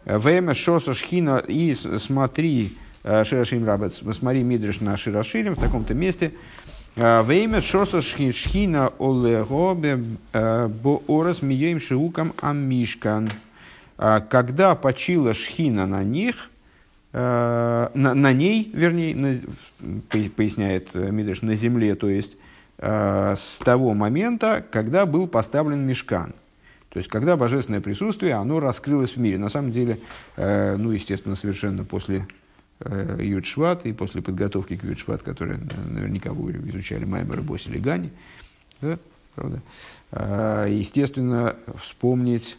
Время шоса шхина и смотри широшим рабец, смотри мидриш на широширим в таком-то месте. Время шоса шхина олего бо орас мием шиукам амишкан. когда почила шхина на них, на, на ней, вернее, на, поясняет Мидыш, на земле, то есть с того момента, когда был поставлен мешкан. То есть, когда божественное присутствие, оно раскрылось в мире. На самом деле, ну, естественно, совершенно после э, Юдшват и после подготовки к Юдшват, которые наверняка вы изучали Маймер и Боси Гани, да, правда, э, естественно, вспомнить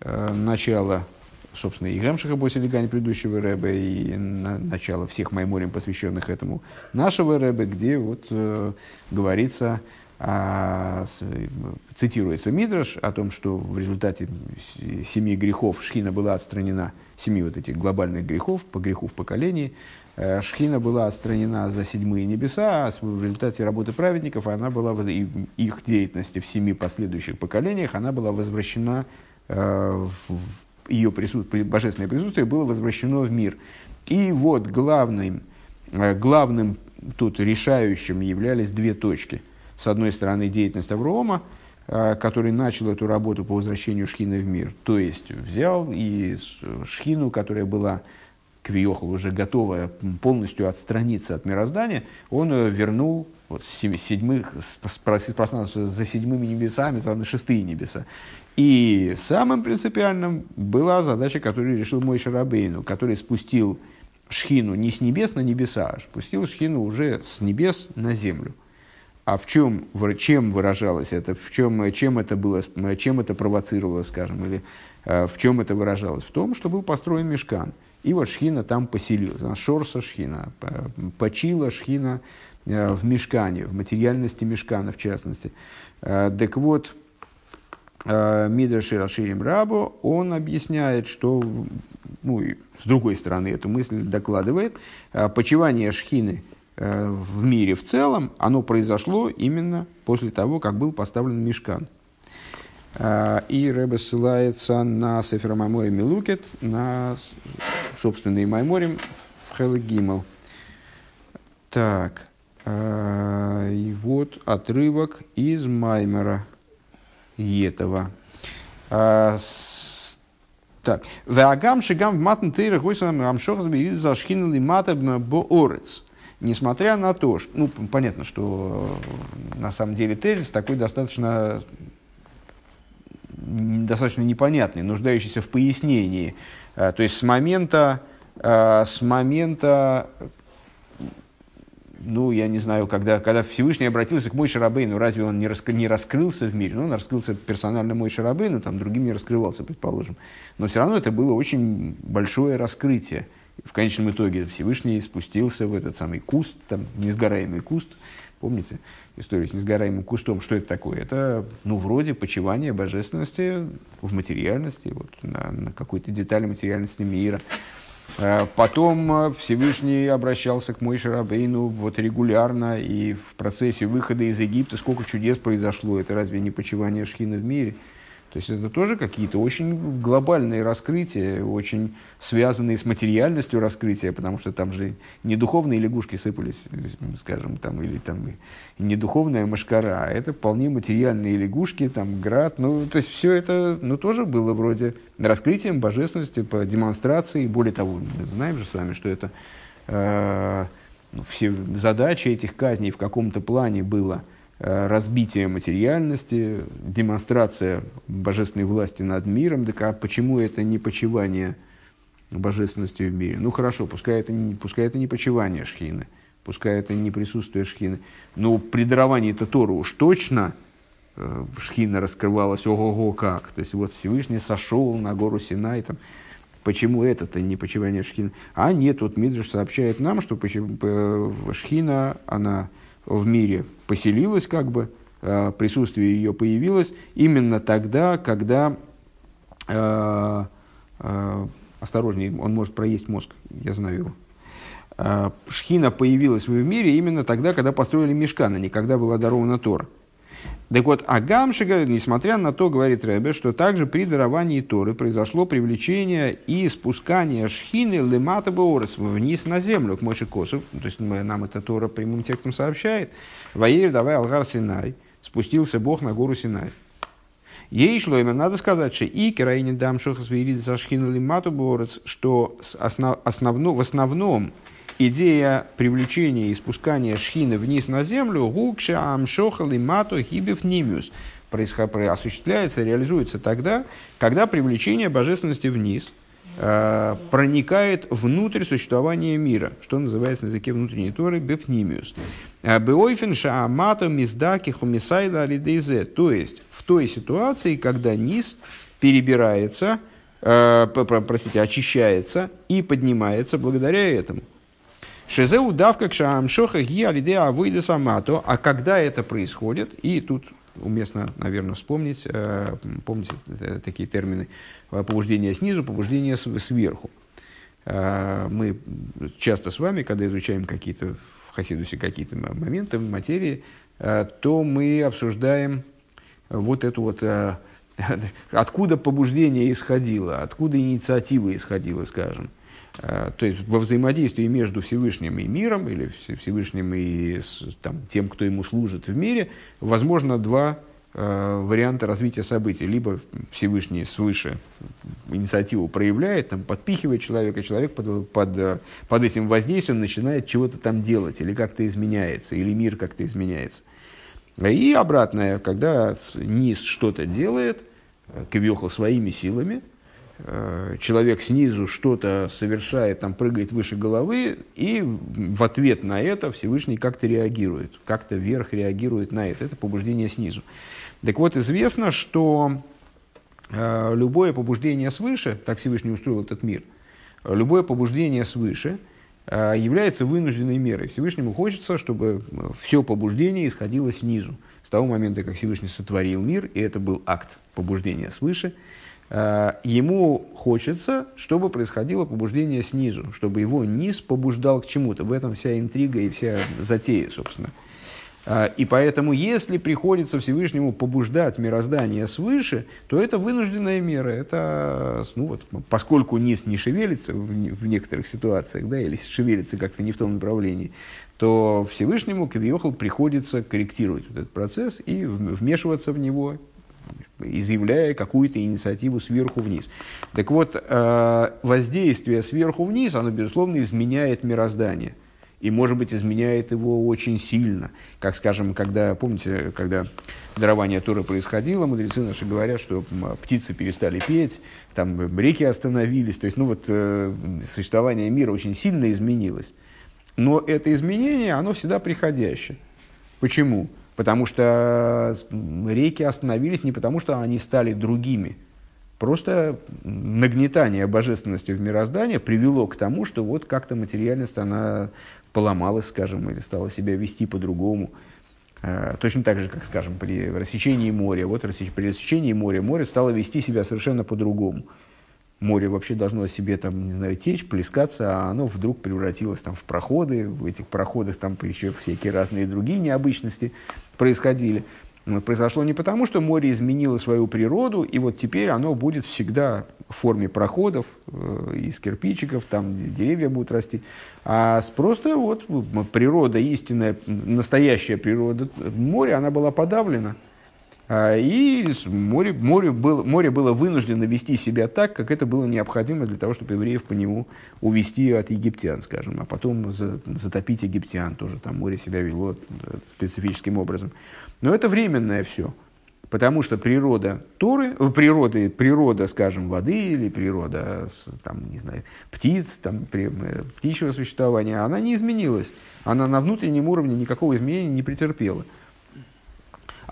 э, начало, собственно, и Гамшиха Боси Гани предыдущего Рэба, и на, начало всех Майморим, посвященных этому нашего Рэба, где вот э, говорится а, цитируется Мидраш о том, что в результате семи грехов Шхина была отстранена, семи вот этих глобальных грехов, по греху в поколении, э, Шхина была отстранена за седьмые небеса, а в результате работы праведников она была, и их деятельности в семи последующих поколениях, она была возвращена, э, в, ее присутствие, божественное присутствие было возвращено в мир. И вот главным, э, главным тут решающим являлись две точки – с одной стороны, деятельность Аврома, а, который начал эту работу по возвращению Шхины в мир. То есть взял и Шхину, которая была Квиохал уже готовая полностью отстраниться от мироздания, он вернул вот, с седьмых, с пространства за седьмыми небесами, то на шестые небеса. И самым принципиальным была задача, которую решил мой Шарабейну, который спустил Шхину не с небес на небеса, а спустил Шхину уже с небес на землю. А в чем, чем выражалось это, в чем, чем это было, чем это провоцировало, скажем, или э, в чем это выражалось? В том, что был построен мешкан. И вот Шхина там поселилась. Шорса Шхина, почила Шхина э, в мешкане, в материальности мешкана в частности. Э, так вот, Мидраши Раширим Рабу, он объясняет, что, ну и с другой стороны эту мысль докладывает, почивание Шхины Э, в мире в целом, оно произошло именно после того, как был поставлен мешкан. Э, и Рэбе ссылается на Сефера Маймори Милукет, на собственный Майморим в Хелагимал. Так, э, и вот отрывок из Маймера Етова. Так, Веагам шигам в матн тейра гойсанам рамшох заберит за шхину лимата боорец несмотря на то, что, ну, понятно, что э, на самом деле тезис такой достаточно, достаточно непонятный, нуждающийся в пояснении. Э, то есть с момента, э, с момента ну, я не знаю, когда, когда Всевышний обратился к Мой Шарабейну, разве он не, раска, не раскрылся в мире? Ну, он раскрылся персонально Мой Шарабейну, там другим не раскрывался, предположим. Но все равно это было очень большое раскрытие в конечном итоге Всевышний спустился в этот самый куст, там, несгораемый куст. Помните историю с несгораемым кустом? Что это такое? Это, ну, вроде почивание божественности в материальности, вот, на, на какой-то детали материальности мира. А потом Всевышний обращался к Мойше Рабейну вот регулярно, и в процессе выхода из Египта сколько чудес произошло. Это разве не почивание Шхина в мире? То есть это тоже какие-то очень глобальные раскрытия, очень связанные с материальностью раскрытия, потому что там же не духовные лягушки сыпались, скажем, там, или там не духовная мошкара, а это вполне материальные лягушки, там, град, ну, то есть все это, ну, тоже было вроде раскрытием божественности, по демонстрации, более того, мы знаем же с вами, что это э, ну, все задачи этих казней в каком-то плане было – разбитие материальности, демонстрация божественной власти над миром. Так а почему это не почивание божественности в мире? Ну хорошо, пускай это не, пускай это не почивание шхины, пускай это не присутствие шхины, но при даровании это уж точно э, шхина раскрывалась, ого-го как. То есть вот Всевышний сошел на гору Синай, там, Почему это-то не почивание шхины? А нет, вот Мидриш сообщает нам, что э, шхина, она в мире поселилась, как бы, э, присутствие ее появилось именно тогда, когда э, э, осторожнее, он может проесть мозг, я знаю его. Шхина появилась в мире именно тогда, когда построили мешкан, а не когда была дарована Тора. Так вот, Агамшига, несмотря на то, говорит Рэбе, что также при даровании Торы произошло привлечение и спускание шхины лемата беорес вниз на землю к Мойши Косу, то есть нам это Тора прямым текстом сообщает, Ваир давай Алгар Синай, спустился Бог на гору Синай. Ей шло именно, надо сказать, что и кераини дам шохас за шхину лимату борец, что основ, основно, в основном идея привлечения и спускания шхины вниз на землю гукша амшоха лимату хибев нимиус осуществляется, реализуется тогда, когда привлечение божественности вниз э, проникает внутрь существования мира, что называется на языке внутренней торы бефнимиус. Э, Беойфен шаамато миздаки хумисайда алидейзе. То есть, в той ситуации, когда низ перебирается, э, простите, очищается и поднимается благодаря этому. Шезе удавка к шаамшоха ги алидея авойда самато. А когда это происходит, и тут уместно, наверное, вспомнить, э, помните такие термины, побуждение снизу, побуждение сверху. Мы часто с вами, когда изучаем какие-то Хасидусе какие-то моменты в материи, э, то мы обсуждаем вот эту вот, э, откуда побуждение исходило, откуда инициатива исходила, скажем. Э, то есть во взаимодействии между Всевышним и миром, или Всевышним и там, тем, кто ему служит в мире, возможно два Э, варианты развития событий. Либо Всевышний свыше инициативу проявляет, там, подпихивает человека, человек под, под, под этим воздействием начинает чего-то там делать, или как-то изменяется, или мир как-то изменяется. И обратное, когда низ что-то делает, э, квехал своими силами, э, человек снизу что-то совершает, там прыгает выше головы, и в ответ на это Всевышний как-то реагирует, как-то вверх реагирует на это. Это побуждение снизу. Так вот, известно, что э, любое побуждение свыше, так Всевышний устроил этот мир, любое побуждение свыше э, является вынужденной мерой. Всевышнему хочется, чтобы все побуждение исходило снизу. С того момента, как Всевышний сотворил мир, и это был акт побуждения свыше, э, ему хочется, чтобы происходило побуждение снизу, чтобы его низ побуждал к чему-то. В этом вся интрига и вся затея, собственно. А, и поэтому, если приходится Всевышнему побуждать мироздание свыше, то это вынужденная мера. Это, ну вот, поскольку низ не шевелится в некоторых ситуациях, да, или шевелится как-то не в том направлении, то Всевышнему Кавиохал приходится корректировать этот процесс и вмешиваться в него, изъявляя какую-то инициативу сверху вниз. Так вот, а, воздействие сверху вниз, оно, безусловно, изменяет мироздание – и, может быть, изменяет его очень сильно. Как, скажем, когда, помните, когда дарование Торы происходило, мудрецы наши говорят, что птицы перестали петь, там реки остановились, то есть, ну вот, э, существование мира очень сильно изменилось. Но это изменение, оно всегда приходящее. Почему? Потому что реки остановились не потому, что они стали другими. Просто нагнетание божественности в мироздание привело к тому, что вот как-то материальность, она поломалась, скажем, или стала себя вести по-другому. А, точно так же, как, скажем, при рассечении моря. Вот при рассечении моря море стало вести себя совершенно по-другому. Море вообще должно себе там, не знаю, течь, плескаться, а оно вдруг превратилось там в проходы. В этих проходах там еще всякие разные другие необычности происходили произошло не потому, что море изменило свою природу, и вот теперь оно будет всегда в форме проходов э, из кирпичиков, там деревья будут расти, а просто вот природа истинная, настоящая природа моря, она была подавлена. А, и море, море, было, море было вынуждено вести себя так, как это было необходимо для того, чтобы евреев по нему увести от египтян, скажем, а потом затопить египтян. Тоже там море себя вело э, специфическим образом. Но это временное все. Потому что природа Торы, э, природа, природа, скажем, воды или природа, там, не знаю, птиц, там, э, птичьего существования, она не изменилась. Она на внутреннем уровне никакого изменения не претерпела.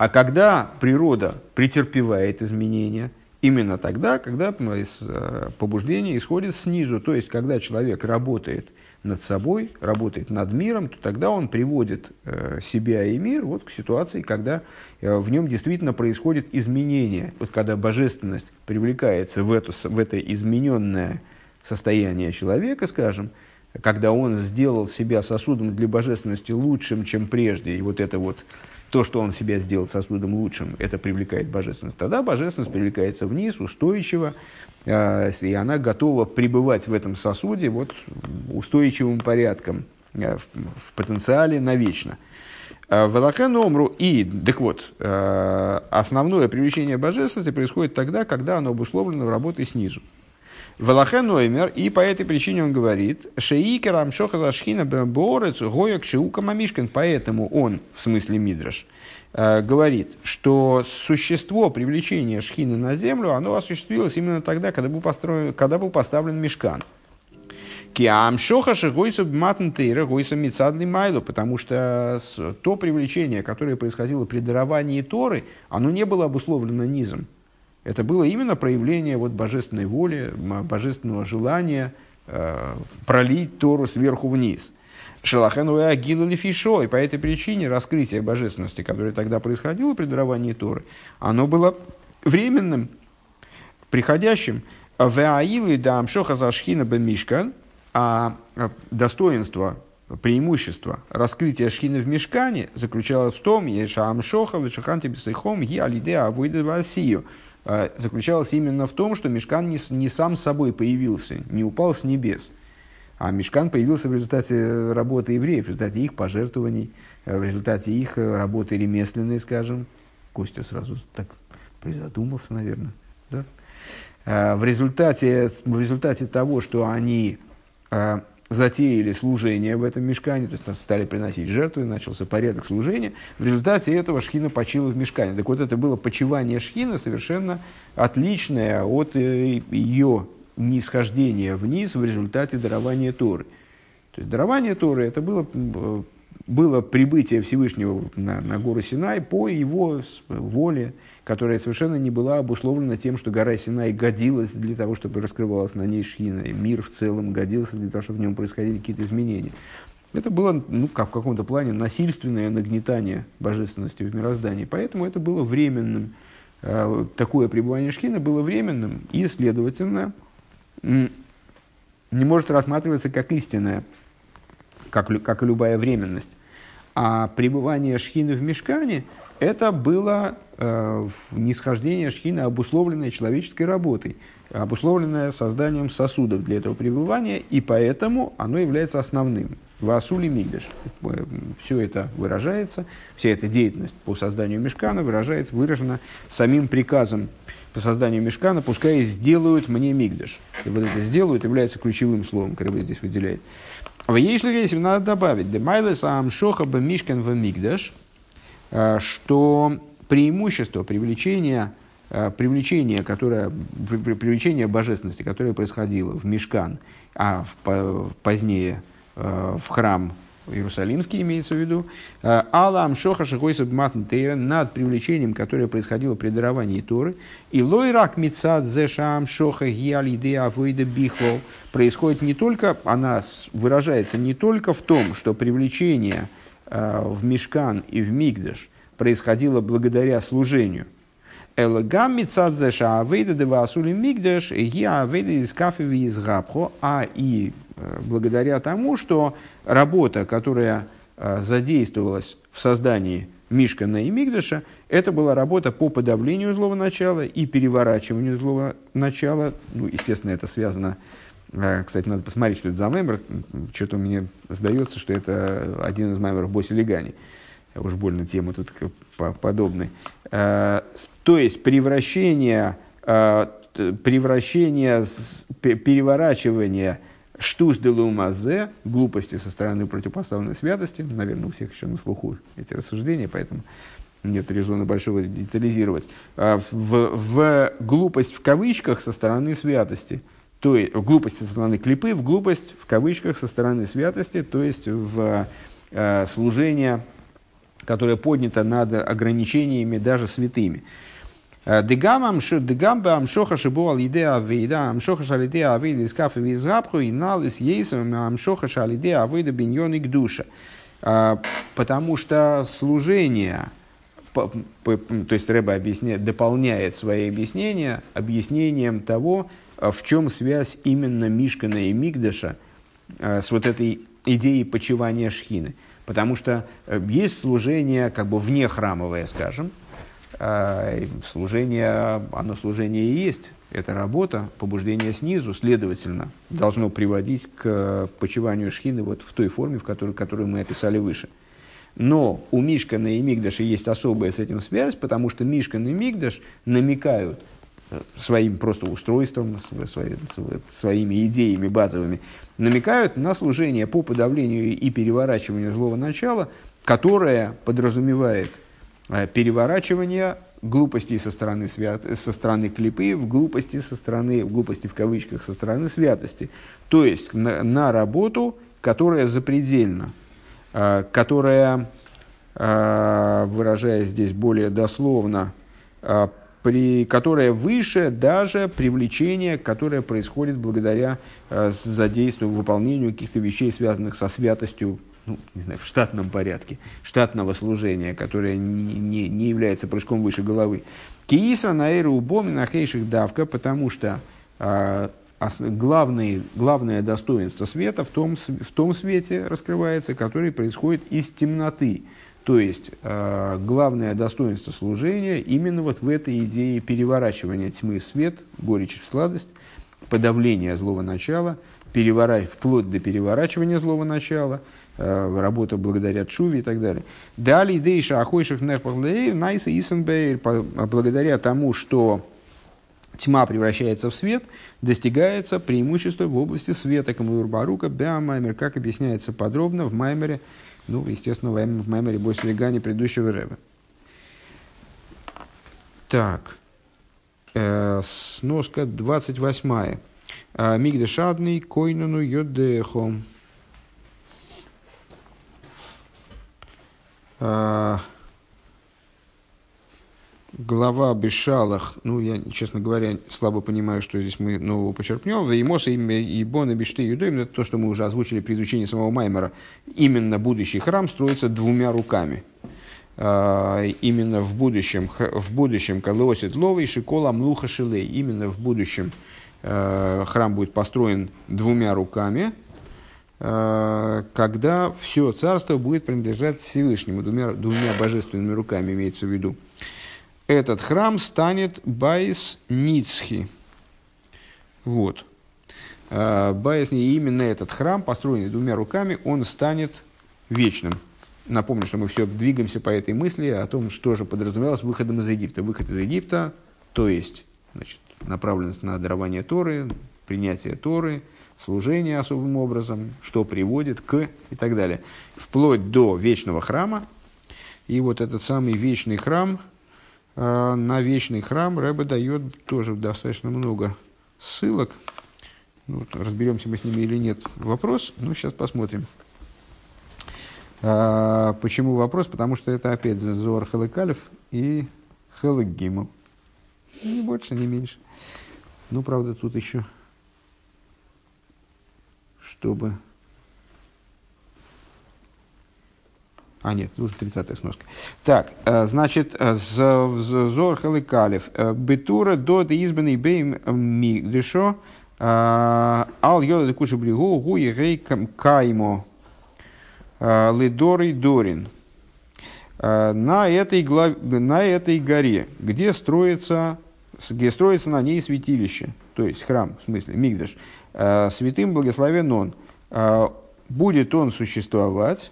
А когда природа претерпевает изменения, именно тогда, когда э, побуждение исходит снизу, то есть когда человек работает над собой, работает над миром, то тогда он приводит э, себя и мир вот к ситуации, когда э, в нем действительно происходит изменение. Вот когда божественность привлекается в, эту, в это измененное состояние человека, скажем, когда он сделал себя сосудом для божественности лучшим, чем прежде, и вот это вот то, что он себя сделал сосудом лучшим, это привлекает божественность. Тогда божественность привлекается вниз, устойчиво, э, и она готова пребывать в этом сосуде вот, устойчивым порядком, э, в, потенциале навечно. Велакен омру и, так вот, основное привлечение божественности происходит тогда, когда оно обусловлено работой снизу. Велахен Ноймер, и по этой причине он говорит, Шеикер Амшоха Зашхина Борец Гояк Шиука Мамишкин, поэтому он, в смысле Мидраш, э, говорит, что существо привлечения Шхины на землю, оно осуществилось именно тогда, когда был, построен, когда был поставлен мешкан. Киам шохаши гойсу матнтейра гойсу мицадли майлу, потому что то привлечение, которое происходило при даровании Торы, оно не было обусловлено низом. Это было именно проявление вот божественной воли, божественного желания э, пролить Тору сверху вниз. Шелахену и Агилу Лефишо, и по этой причине раскрытие божественности, которое тогда происходило при даровании Торы, оно было временным, приходящим. Веаилу и Дамшоха Зашхина Бемишкан, а достоинство преимущество раскрытия шхины в мешкане заключалось в том, что Амшоха, Вешаханти Бесайхом, Ги Алиде Авойда Васию, заключалась именно в том, что Мешкан не, не сам собой появился, не упал с небес, а Мешкан появился в результате работы евреев, в результате их пожертвований, э, в результате их э, работы ремесленной, скажем. Костя сразу так призадумался, наверное. Да? А, в, результате, в результате того, что они а, затеяли служение в этом мешкане, то есть стали приносить жертвы, начался порядок служения. В результате этого шхина почила в мешкане. Так вот, это было почивание шхина совершенно отличное от э, ее нисхождения вниз в результате дарования Торы. То есть дарование Торы это было, было прибытие Всевышнего на, на гору Синай по его воле, которая совершенно не была обусловлена тем, что гора Синай годилась для того, чтобы раскрывалась на ней шхина, и мир в целом годился для того, чтобы в нем происходили какие-то изменения. Это было, ну, как в каком-то плане, насильственное нагнетание божественности в мироздании. Поэтому это было временным. А, такое пребывание Шхина было временным и, следовательно, не может рассматриваться как истинное, как, как и любая временность. А пребывание Шхины в Мешкане – это было э, нисхождение шхина, обусловленное человеческой работой, обусловленное созданием сосудов для этого пребывания, и поэтому оно является основным. Васули Мигдеш. Все это выражается, вся эта деятельность по созданию мешкана выражается, выражена самим приказом по созданию мешкана, пускай сделают мне Мигдеш. И вот это сделают является ключевым словом, который здесь выделяет. В если надо добавить, демайлес амшоха бы мишкан в Мигдеш – Э, что преимущество привлечения, э, привлечения, которое, привлечение божественности, которое происходило в Мешкан, а в, позднее э, в храм Иерусалимский имеется в виду, Алам Шоха Шахойсаб над привлечением, которое происходило при даровании Торы, и Лойрак Мицад Зешам Шоха Гиалиде Авойда Бихло происходит не только, она выражается не только в том, что привлечение – Э, в Мишкан и в Мигдаш происходило благодаря служению. Элагам мицадзеша авейда девасули мигдаш, я авейда из кафеви из габхо, а и э, благодаря тому, что работа, которая э, задействовалась в создании Мишкана и Мигдаша, это была работа по подавлению злого начала и переворачиванию злого начала. Ну, естественно, это связано а, кстати, надо посмотреть, что это за мембр. Что-то мне сдается, что это один из мембров Боси Легани. Уж больно тема тут подобная. То есть превращение, превращение, переворачивание штус де лумазе, глупости со стороны противопоставленной святости, наверное, у всех еще на слуху эти рассуждения, поэтому нет резона большого детализировать, в, в глупость в кавычках со стороны святости – то есть в глупости со стороны клипы, в глупость в кавычках со стороны святости, то есть в э, служение, которое поднято над ограничениями даже святыми. Э, дегам амшоха шибу ал идея авейда, амшоха шалидея авейда из кафе из габху, и нал из ейсом, амшоха шалидея авейда биньон и душа. Э, потому что служение, то есть Рэба объясняет, дополняет свои объяснения объяснением того, а в чем связь именно Мишкана и Мигдаша а, с вот этой идеей почивания Шхины. Потому что э, есть служение как бы вне храмовое, скажем, служение, оно служение и есть, это работа, побуждение снизу, следовательно, должно приводить к почиванию шхины вот в той форме, в которой, которую мы описали выше. Но у Мишкана и Мигдаша есть особая с этим связь, потому что Мишкан и Мигдаш намекают э, своим просто устройством, своими идеями базовыми, намекают на служение по подавлению и переворачиванию злого начала, которое подразумевает э, переворачивание глупости со стороны, свят... со стороны клипы, в глупости со стороны, в глупости в кавычках, со стороны святости. То есть на, на работу, которая запредельна, э, которая, э, выражаясь здесь более дословно, э, при, которая выше даже привлечения, которое происходит благодаря задействию, выполнению каких-то вещей, связанных со святостью ну, не знаю, в штатном порядке, штатного служения, которое не, не, не является прыжком выше головы. Киисра на эру бомина хейших давка, потому что э, главное, главное достоинство света в том, в том свете раскрывается, который происходит из темноты. То есть, э, главное достоинство служения именно вот в этой идее переворачивания тьмы в свет, горечь в сладость, подавления злого начала, переворачивать, вплоть до переворачивания злого начала – работа благодаря Чуве и так далее. Далее дейша ахойших найса исенбейр, благодаря тому, что тьма превращается в свет, достигается преимущество в области света Камур Барука, Беамаймер, как объясняется подробно в Маймере, ну, естественно, в Маймере Бойслигане предыдущего Рэба. Так, э, сноска 28. Э, Мигдешадный койнуну йодехом. Глава Бешалах, ну, я, честно говоря, слабо понимаю, что здесь мы нового почерпнем. Веймоса и Бона Бишты Юдоим, это то, что мы уже озвучили при изучении самого Маймера. Именно будущий храм строится двумя руками. А, именно в будущем, в будущем לעתיד לבוא שכל המלוכה שלו. Именно в будущем а, храм будет построен двумя руками – когда все царство будет принадлежать Всевышнему, двумя, двумя божественными руками имеется в виду. Этот храм станет בית נצחי. Вот. Э, בית, именно этот храм, построенный двумя руками, он станет вечным. Напомню, что мы все двигаемся по этой мысли о том, что же подразумевалось выходом из Египта. Выход из Египта, то есть значит, направленность на дарование Торы, принятие Торы – служение особым образом, что приводит к и так далее. Вплоть до вечного храма. И вот этот самый вечный храм, э, на вечный храм Рэбе дает тоже достаточно много ссылок. Ну, разберемся мы с ними или нет. Вопрос, ну, сейчас посмотрим. А, почему вопрос? Потому что это опять Зор Хелекалев и Хелек Гимл. Ни больше, ни меньше. Ну, правда, тут еще чтобы... А, нет, уже 30-я сноска. Так, э, значит, э, Зор Халикалев. Э, Бетура до избранный бейм мигдешо. Ал йода де куши бригу гу егей каймо. Лидорий Дорин. На этой, глав... на этой горе, где строится, где строится на ней святилище, то есть храм, в смысле, Мигдаш, святым благословен он. Э, будет он существовать,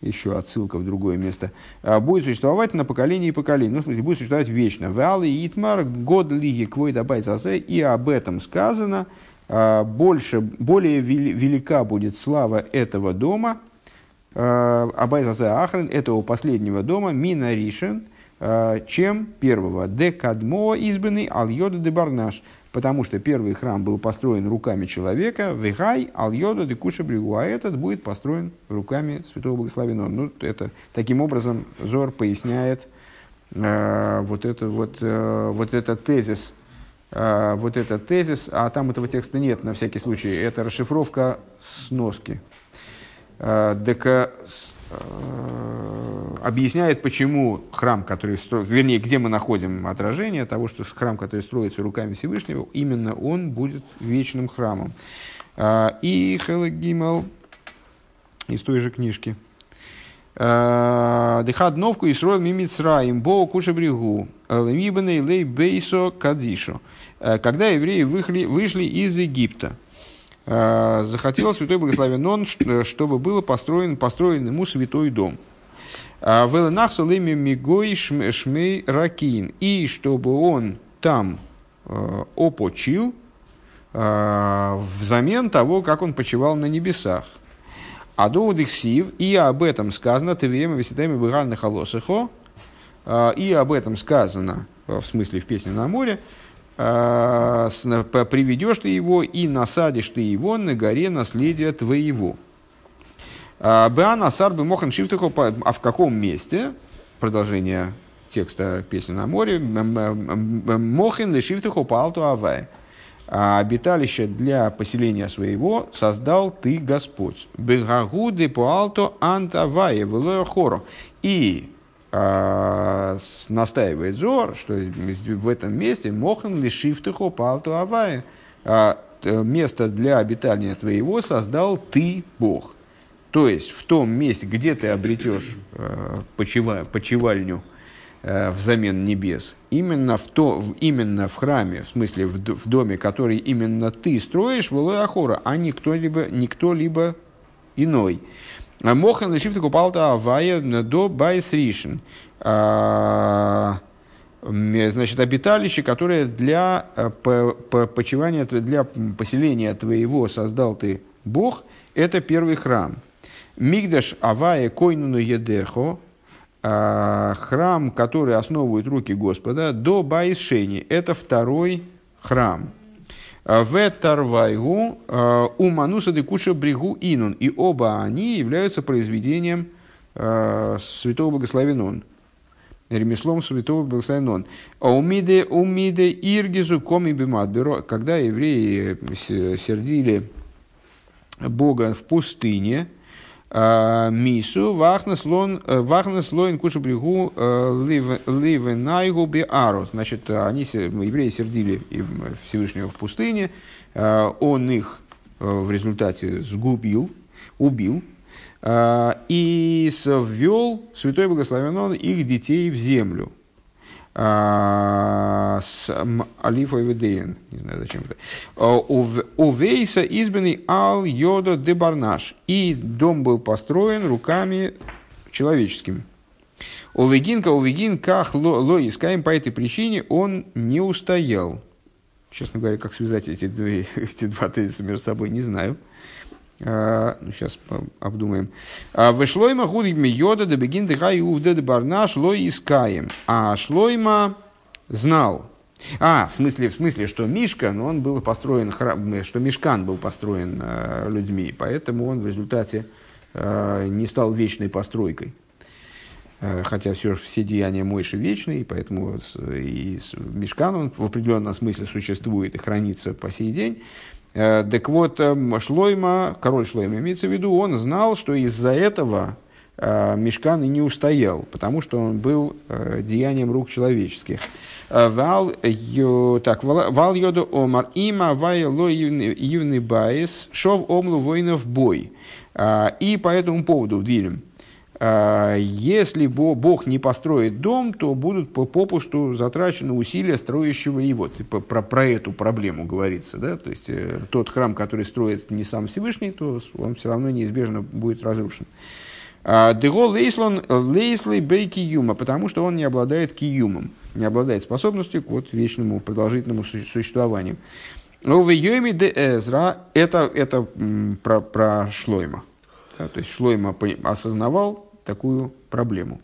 еще отсылка в другое место, э, будет существовать на поколение и поколение, ну, в смысле, будет существовать вечно. Валы Итмар, год лиги квой добавить и об этом сказано, больше, более велика будет слава этого дома, Абайзазе Ахрен, этого последнего дома, Мина Ришен, чем первого. Де Кадмо избранный Аль-Йода де Барнаш – потому что первый храм был построен руками человека, вегай, ал йода, декуша бригу, а этот будет построен руками святого благословенного. Ну, это, таким образом Зор поясняет э, вот, это, вот, э, вот этот тезис, э, вот этот тезис, а там этого текста нет, на всякий случай, это расшифровка сноски. Э, дека, Э, объясняет, почему храм, который строится, вернее, где мы находим отражение того, что храм, который строится руками Всевышнего, именно он будет вечным храмом. Э, и Хелек Гимел из той же книжки. Э, Дыхад новку и срой мимицраим бо куша брегу лей бейсо кадишо. Когда евреи вышли, вышли из Египта. Э, захотел святой благословен он, чтобы был построен, построен ему святой дом. Веленах Салеми Мигой Шмей Ракин. И чтобы он там опочил взамен того, как он почивал на небесах. А до Сив, и об этом сказано, ты время виситами быгальны холосихо, и об этом сказано, в смысле в песне на море, приведешь ты его и насадишь ты его на горе наследия твоего. Беана сарбы мохан шифтухо, а в каком месте? Продолжение текста песни на море. Мохин лишифтухо палту авай а обиталище для поселения своего создал ты Господь. Бегагуды пуалто антавае хоро. И а, настаивает Зор, что в этом месте мохан лишифтыхо палту авае. А, место для обитания твоего создал ты, Бог. То есть в том месте, где ты обретешь а, почивальню, взамен небес. Именно в, то, именно в храме, в смысле в, доме, который именно ты строишь, в Ахора, а не кто-либо, не кто-либо иной. А Мохан лишив купалта авая до байс ришен. А, значит, обиталище, которое для э, почивания, для поселения твоего создал ты Бог, это первый храм. Мигдаш авая койнуну едехо, а, храм, который основывает руки Господа, до Байшени. Это второй храм. А, в Тарвайгу а, у Мануса де Куша Бригу Инун. И оба они являются произведением святого благословен ремеслом святого благословен Умиде, умиде иргизу коми бимадберо. Когда евреи сердили Бога в пустыне, Э, мису вахнес лон э, кушу брегу э, ливенайгу би арус. Значит, они, евреи сердили Всевышнего в пустыне, он их в результате сгубил, убил, и ввел, святой благословен он, их детей в землю. А, с Алифой Ведеен, не знаю зачем это. А, Увейса избранный Ал Йода де Барнаш. И дом был построен руками человеческими. Увегинка, увегин, ках ло искаем, по этой причине он не устоял. Честно говоря, как связать эти, две, эти два тезиса между собой, не знаю. А, ну, сейчас обдумаем. А, Вышлойма гудгми йода да бегин дыхай увда да барна шлой искаем. А шлойма знал. А, в смысле, в смысле, что Мишка, но он был построен, что Мишкан был построен э, людьми, поэтому он в результате не стал вечной постройкой. Хотя все, все деяния Мойши вечные, поэтому и Мишкан он в определенном смысле существует и хранится по сей день. Э, так вот, э, Шлойма, король Шлойма, имеется в виду, он знал, что из-за этого э, משכן и не устоял, потому что он был деянием рук человеческих. ועל, так, ועל דא אמר אם הוי' לא יבנה בית שוא עמלו בוניו בו. И по этому поводу в если Бог не построит дом, то будут попусту затрачены усилия строящего его. Типа про, про эту проблему говорится. Да? То есть э, тот храм, который строит не сам Всевышний, то он все равно неизбежно будет разрушен. А, Дего лейслон лейслей бей киюма, потому что он не обладает киюмом, не обладает способностью к вот вечному продолжительному существованию. Но в Йоме де Эзра это, это про, про Шлойма. Да, то есть Шлойма осознавал такую проблему,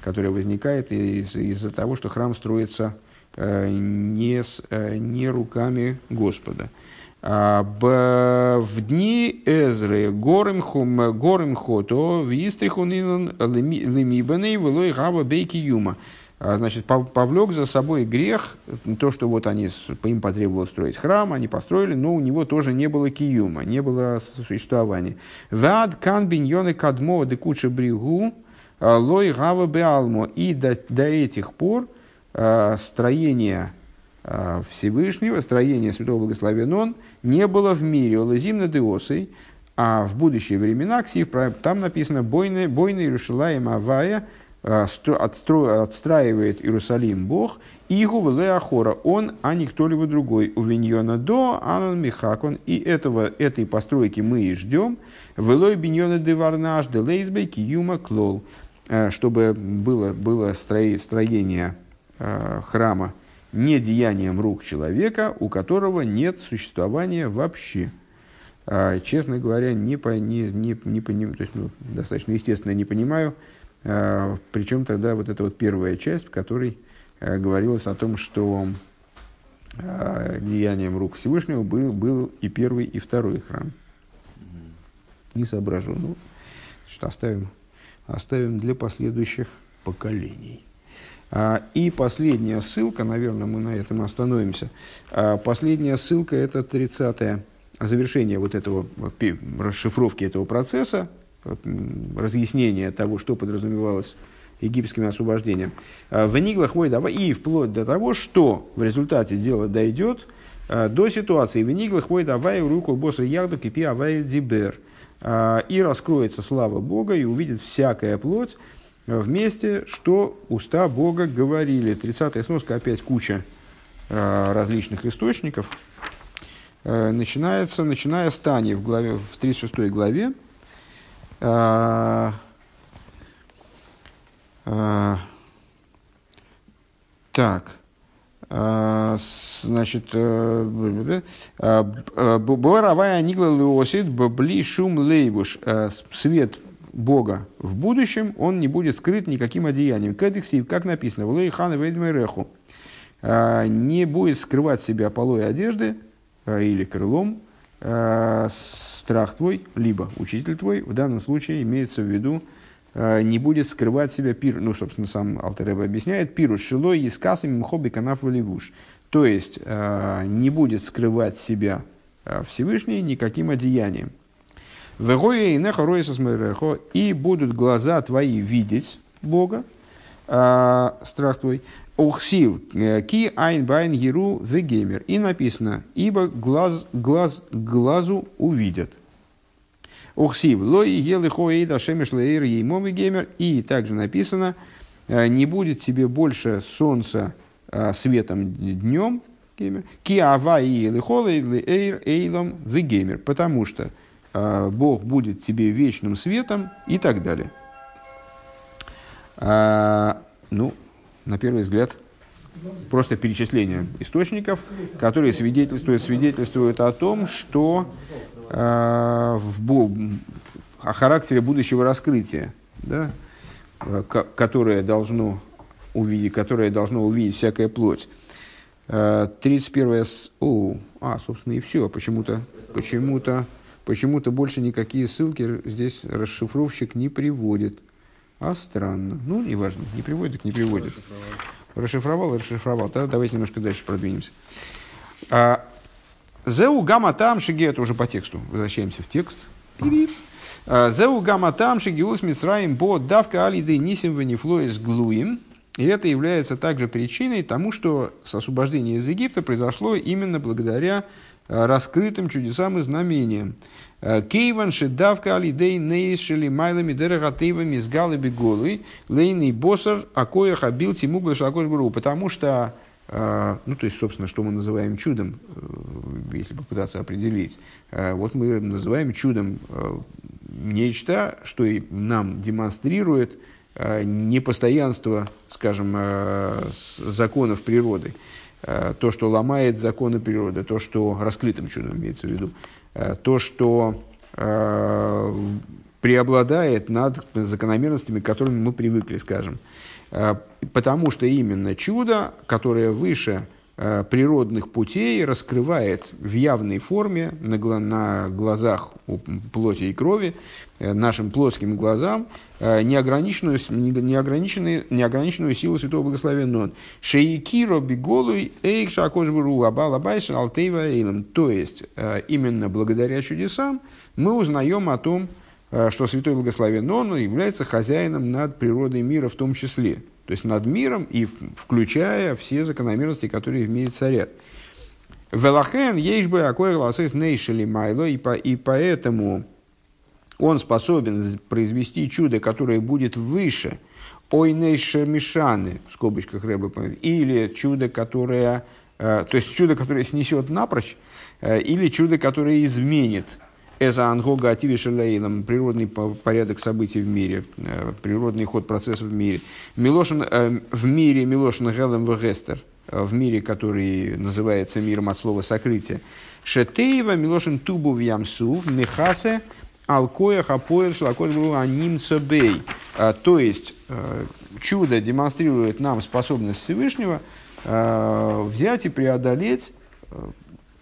которая возникает из- из-за того, что храм строится э, не, с, э, не руками Господа. А, б, в дни Эзры горем хото в истрихунинон лемибаней велой гава бейки юма. А, значит, повлек за собой грех, то, что вот они, им потребовалось строить храм, они построили, но у него тоже не было киюма, не было существования. Вад кан биньоны кадмо декуча бригу а, лой гава беалмо. И до, до этих пор а, строение Всевышнего, строение Святого Благословен Он не было в мире. Олазимна деосой, а в будущие времена, ксив, там написано «Бойны, бойны Иерушалаем Авая, отстраивает Иерусалим Бог, Игу Ахора, он, а не кто-либо другой. У Виньона до Анан Михакон, и этого, этой постройки мы и ждем. Велой Биньона де Варнаш, де Лейзбей, Киюма Клол, чтобы было, было строение храма не деянием рук человека, у которого нет существования вообще. Честно говоря, не, по, не, не, не поним, то есть, ну, достаточно естественно не понимаю, причем тогда вот эта вот первая часть, в которой а, говорилось о том, что а, деянием рук Всевышнего был, был и первый, и второй храм. Не соображу. Ну, что оставим, оставим для последующих поколений. А, и последняя ссылка, наверное, мы на этом остановимся. А, последняя ссылка – это 30-е завершение вот этого, расшифровки этого процесса, разъяснение того, что подразумевалось египетским освобождением. А, в Ниглах давай и вплоть до того, что в результате дело дойдет до ситуации в Ниглах давай руку босса Ягду кипи авай дибер. И раскроется слава Бога, и увидит всякая плоть, вместе, что уста Бога говорили. 30-я сноска, опять куча различных источников. Начинается, начиная с Тани в, главе, в 36 главе. Э, э, так. Значит, Боравая Нигла Леосид, Бли Шум Лейбуш, свет Бога в будущем, он не будет скрыт никаким одеянием. Кэдексив, как написано, в Лейхан Вейдмереху, а, не будет скрывать себя полой одежды а, или крылом а, страх твой, либо учитель твой, в данном случае имеется в виду, не будет скрывать себя пир, ну, собственно, сам Алтереба объясняет, пиру шилой и сказами мхоби канав валивуш. То есть, не будет скрывать себя Всевышний никаким одеянием. И будут глаза твои видеть Бога, страх твой. וכתיב, э, כי עין בעין יראו וגומר. И написано, ибо глаз, глаз глазу увидят. וכתיב, לא יהיה לך עוד השמש לאור יומם וגומר. И также написано, э, не будет тебе больше солнца а, светом днем, ки ава и лихолей лейр эйлом вегемер. Потому что Бог будет тебе вечным светом и так далее. А, ну, на первый взгляд, просто перечисление источников, которые свидетельствуют, свидетельствуют о том, что а, в, о характере будущего раскрытия, да, которое, должно увидеть, которое должно увидеть всякая плоть. 31 о, а, собственно, и все. Почему-то, почему-то Почему-то больше никакие ссылки здесь расшифровщик не приводит. А странно. Ну, неважно, не приводит, не приводит. Расшифровал, расшифровал. Тогда давайте немножко дальше продвинемся. А, Зеу гамма там шиги, это уже по тексту. Возвращаемся в текст. А, Зеу гамма там шиги ус мисраим бо давка алиды нисим ванифлоис глуим. И это является также причиной тому, что с освобождения из Египта произошло именно благодаря раскрытым чудесам и знамениям. Э, Кейван шедавка алидей нейшели майлами дерагатейвами с галыби голы лейный босар акоя хабил тиму глашакош Потому что, э, ну то есть, собственно, что мы называем чудом, если попытаться определить. Вот мы называем чудом нечто, что нам демонстрирует непостоянство, скажем, законов природы. Э, то, что ломает законы природы, то, что раскрытым чудом имеется в виду, э, то, что э, преобладает над закономерностями, к которым мы привыкли, скажем. Потому что именно чудо, которое выше природных путей раскрывает в явной форме на, на глазах плоти и крови э, нашим плоским глазам э, неограниченную, неограниченную, неограниченную силу Святого Благословенного. Он. Шейкиро биголуй эйк шакошбуру абала байшин алтейва эйлем. То есть, именно благодаря чудесам мы узнаем о том, что Святой Благословен Он является хозяином над природой мира в том числе. То есть над миром и включая все закономерности, которые в мире царят. Велахен бы акой гласыс нейшели майло, и, по, и поэтому он способен произвести чудо, которое будет выше ойнейша мишаны, в скобочках Рэба, или чудо, которое, э, то есть чудо, которое снесет напрочь, э, или чудо, которое изменит Эза ангога ативишелейлом, природный порядок событий в мире, э, природный ход процессов в мире. Милошин, э, в мире Милошин Гелем Вегестер, э, в мире, который называется миром от слова сокрытие. Шетеева Милошин Тубу в Ямсув, Михасе, Алкоя Хапоэль Шлаколь Аним Цебей. То есть, чудо демонстрирует нам способность Всевышнего взять и преодолеть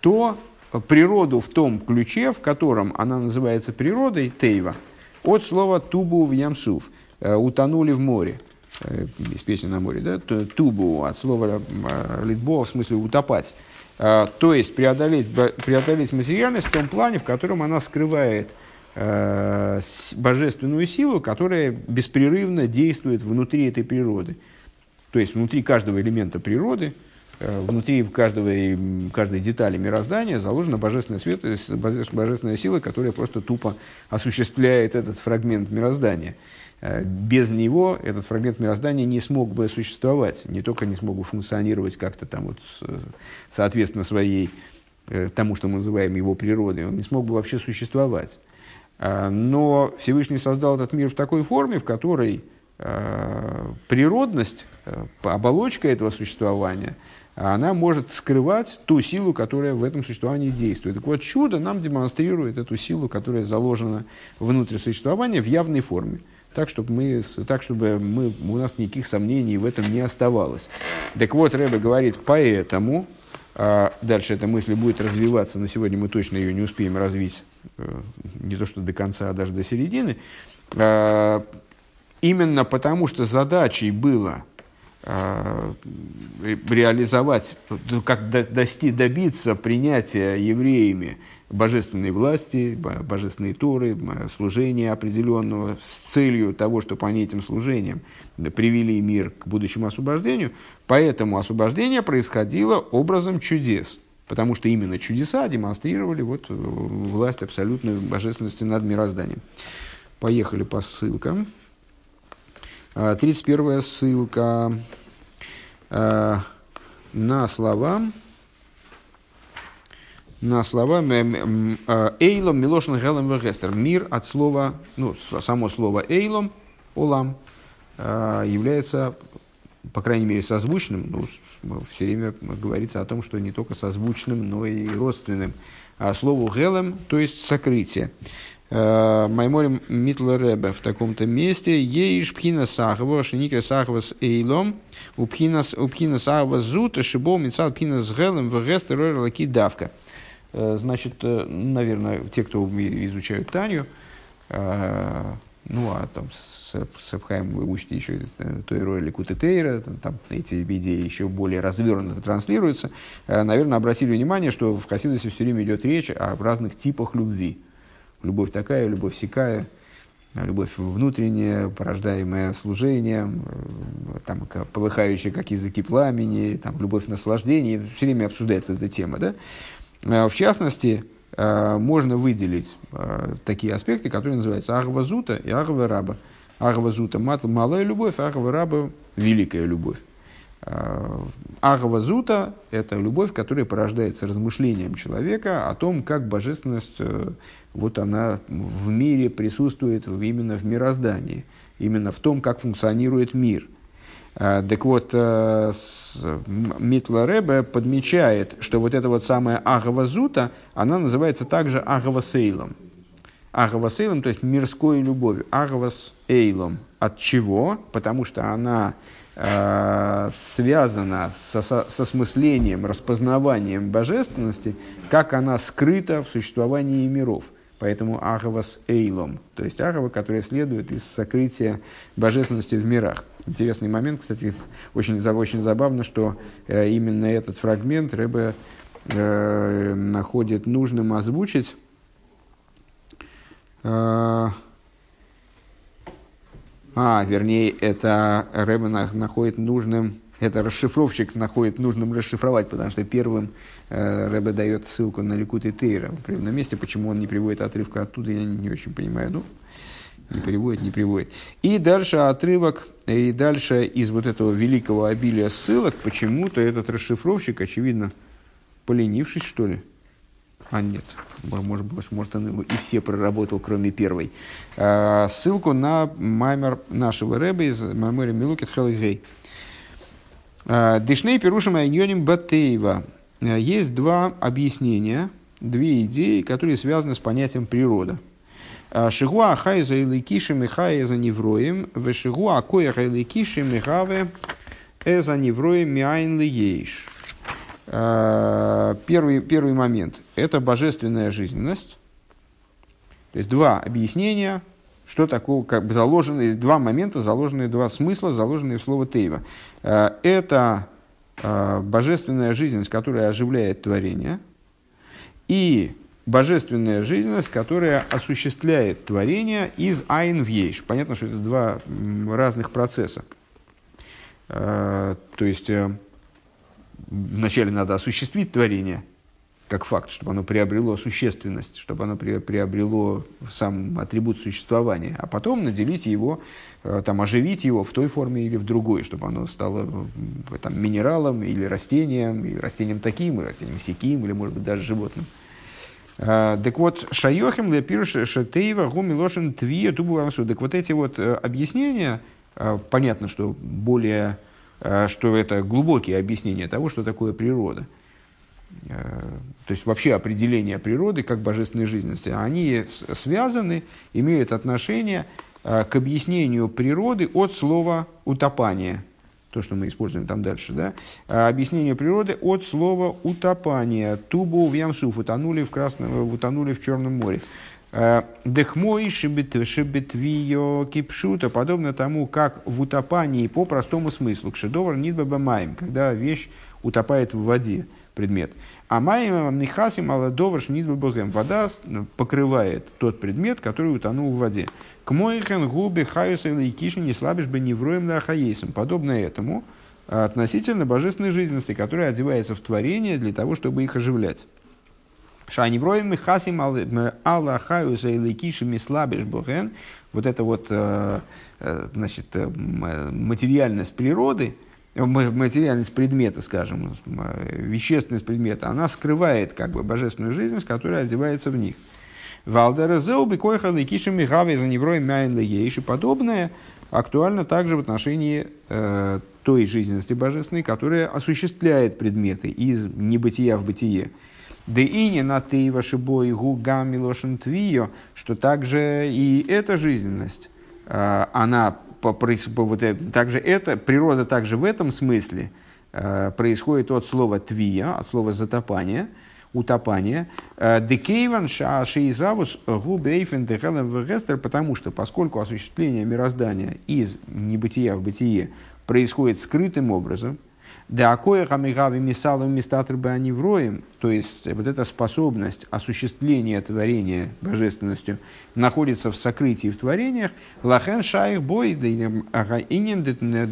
то, природу в том ключе, в котором она называется природой, тейва, от слова тубу в ямсув, э, утонули в море. Э, из песни на море, да? Тубу, от слова э, литбо, в смысле утопать. То есть преодолеть, преодолеть материальность в том плане, в котором она скрывает божественную силу, которая беспрерывно действует внутри этой природы. То есть внутри каждого элемента природы, Э, внутри каждого, каждой детали мироздания заложена божественная, свет, божественная сила, которая просто тупо осуществляет этот фрагмент мироздания. Э, без него этот фрагмент мироздания не смог бы существовать, не только не смог бы функционировать как-то там вот соответственно своей, э, тому, что мы называем его природой, он не смог бы вообще существовать. Но Всевышний создал этот мир в такой форме, в которой природность, оболочка этого существования – она может скрывать ту силу, которая в этом существовании действует. Так вот, чудо нам демонстрирует эту силу, которая заложена внутрь существования в явной форме. Так, чтобы, мы, так, чтобы мы, у нас никаких сомнений в этом не оставалось. Так вот, Рэбе говорит, поэтому, а дальше эта мысль будет развиваться, но сегодня мы точно ее не успеем развить, э, не то что до конца, а даже до середины, а, именно потому что задачей было реализовать, как дости, добиться принятия евреями божественной власти, божественной Торы, служения определенного с целью того, чтобы они этим служением привели мир к будущему освобождению. Поэтому освобождение происходило образом чудес, потому что именно чудеса демонстрировали вот власть абсолютной божественности над мирозданием. Поехали по ссылкам. 31 а, ссылка э, на слова на слова э, Эйлом Милошин Гелем Вегестер. Мир от слова, ну, само слово Эйлом, Олам, является, по крайней мере, созвучным. Ну, все время говорится о том, что не только созвучным, но и родственным. А слову Гелем, то есть сокрытие. Э, Майморим Митла Ребе в таком-то месте. Еиш пхина сахава, шиникра сахава с эйлом, у пхина сахава зута, шибол мицал пхина с гелем, в гестер лаки давка. Э, значит, э, наверное, те, кто изучают Таню, ну, а там с Эфхаем вы учите еще той роли Кутетейра, там эти идеи еще более развернуто транслируются, наверное, обратили внимание, что в Хасидусе все время идет речь о разных типах любви любовь такая, любовь сякая, любовь внутренняя, порождаемая служением, э, там, полыхающая, как языки пламени, там, любовь наслаждения, все время обсуждается эта тема. Да? Э, в частности, э, можно выделить такие аспекты, которые называются Ахва Зута и Ахва Раба. Малая любовь, Ахва Раба – великая любовь. Ахва Зута – это любовь, которая порождается размышлением человека о том, как божественность вот она в мире присутствует именно в мироздании, именно в том, как функционирует мир. А, так вот, э, Митла Ребе подмечает, что вот эта вот самая Агава Зута, она называется также Агава Сейлом. Агава Сейлом, то есть мирской любовью. Агавас Эйлом. От чего? Потому что она э, связана со, со, со смыслением, распознаванием божественности, как она скрыта в существовании миров. Поэтому Ахавас Эйлом, то есть Ахава, которая следует из сокрытия божественности в мирах. Интересный момент, кстати, очень, очень забавно, что э, именно этот фрагмент Рэбе э, находит нужным озвучить. Э, а, вернее, это Рэбе находит нужным это расшифровщик находит нужным расшифровать, потому что первым э, Рэбе дает ссылку на Ликут и Тейра определенном месте. Почему он не приводит отрывка оттуда, я не, не очень понимаю. Ну, не приводит, не приводит. И дальше отрывок, и дальше из вот этого великого обилия ссылок почему-то этот расшифровщик, очевидно, поленившись, что ли, а нет, может, может, может он и все проработал, кроме первой. А, ссылку на маймер нашего рэба из Маймори Милукит Хелгей. А, Дишней Перушим Айньоним Батеева. А, есть два объяснения, две идеи, которые связаны с понятием природа. Шигуа хайза или киши михая невроем, в шигуа коя или киши михаве эза невроем миайн ли ейш. Первый, первый момент – это божественная жизненность. То есть два объяснения, что такое, как бы заложенные, два момента, заложенные, два смысла, заложенные в слово Тейва. Это божественная жизненность, которая оживляет творение, и божественная жизненность, которая осуществляет творение из айн в ейш. Понятно, что это два разных процесса. То есть, э, вначале надо осуществить творение как факт, чтобы оно приобрело существенность, чтобы оно приобрело сам атрибут существования, а потом наделить его, э, там, оживить его в той форме или в другой, чтобы оно стало там, минералом или растением, и растением таким, и растением сяким, или, может быть, даже животным. Э, так вот, шайохим лепирш шатеева гуми лошен твия тубу Так вот эти вот э, объяснения, понятно, что более Э, что это глубокие объяснения того, что такое природа. Э, то есть вообще определение природы как божественной жизненности, они связаны, имеют отношение э, к объяснению природы от слова утопание. То, что мы используем там дальше. Да? Объяснение природы от слова утопание. Тубу в Ямсуф утонули в, красном, утонули в Черном море. Дехмой шибетвио кипшута, подобно тому, как в утопании по простому смыслу, кшедовар нидбаба маем, когда вещь утопает в воде, предмет. А маем нихасим аладовар нидбабагем, вода покрывает тот предмет, который утонул в воде. К моихен губе хаюса или киши не слабишь бы невроем лахаейсом. Подобно этому относительно божественной жизненности, которая одевается в творение для того, чтобы их оживлять. Шаневроем и хасим аллахаюса или кишами слабиш бухен. Вот это вот э, э, значит, э, материальность природы, материальность предмета, скажем, вещественность предмета, она скрывает как бы божественную жизненность, которая одевается в них. Валдера зеуби койха лейкишами гаве за невроем мяйн и подобное актуально также в отношении той жизненности божественной, которая осуществляет предметы из небытия в бытие. Да и не на ты вашибой гуга милошен твио, что также и эта жизненность, а, она вот также это, природа также в этом смысле а, происходит от слова твия, от слова затопание, утопание. А, Декейван шаашиизавус губейфен дехелем потому что поскольку осуществление мироздания из небытия в бытие происходит скрытым образом, да акоя хамигави мисалом мистатр бы они вроем, то есть вот эта способность осуществления творения божественностью находится в сокрытии в творениях, лахен шайх бой инин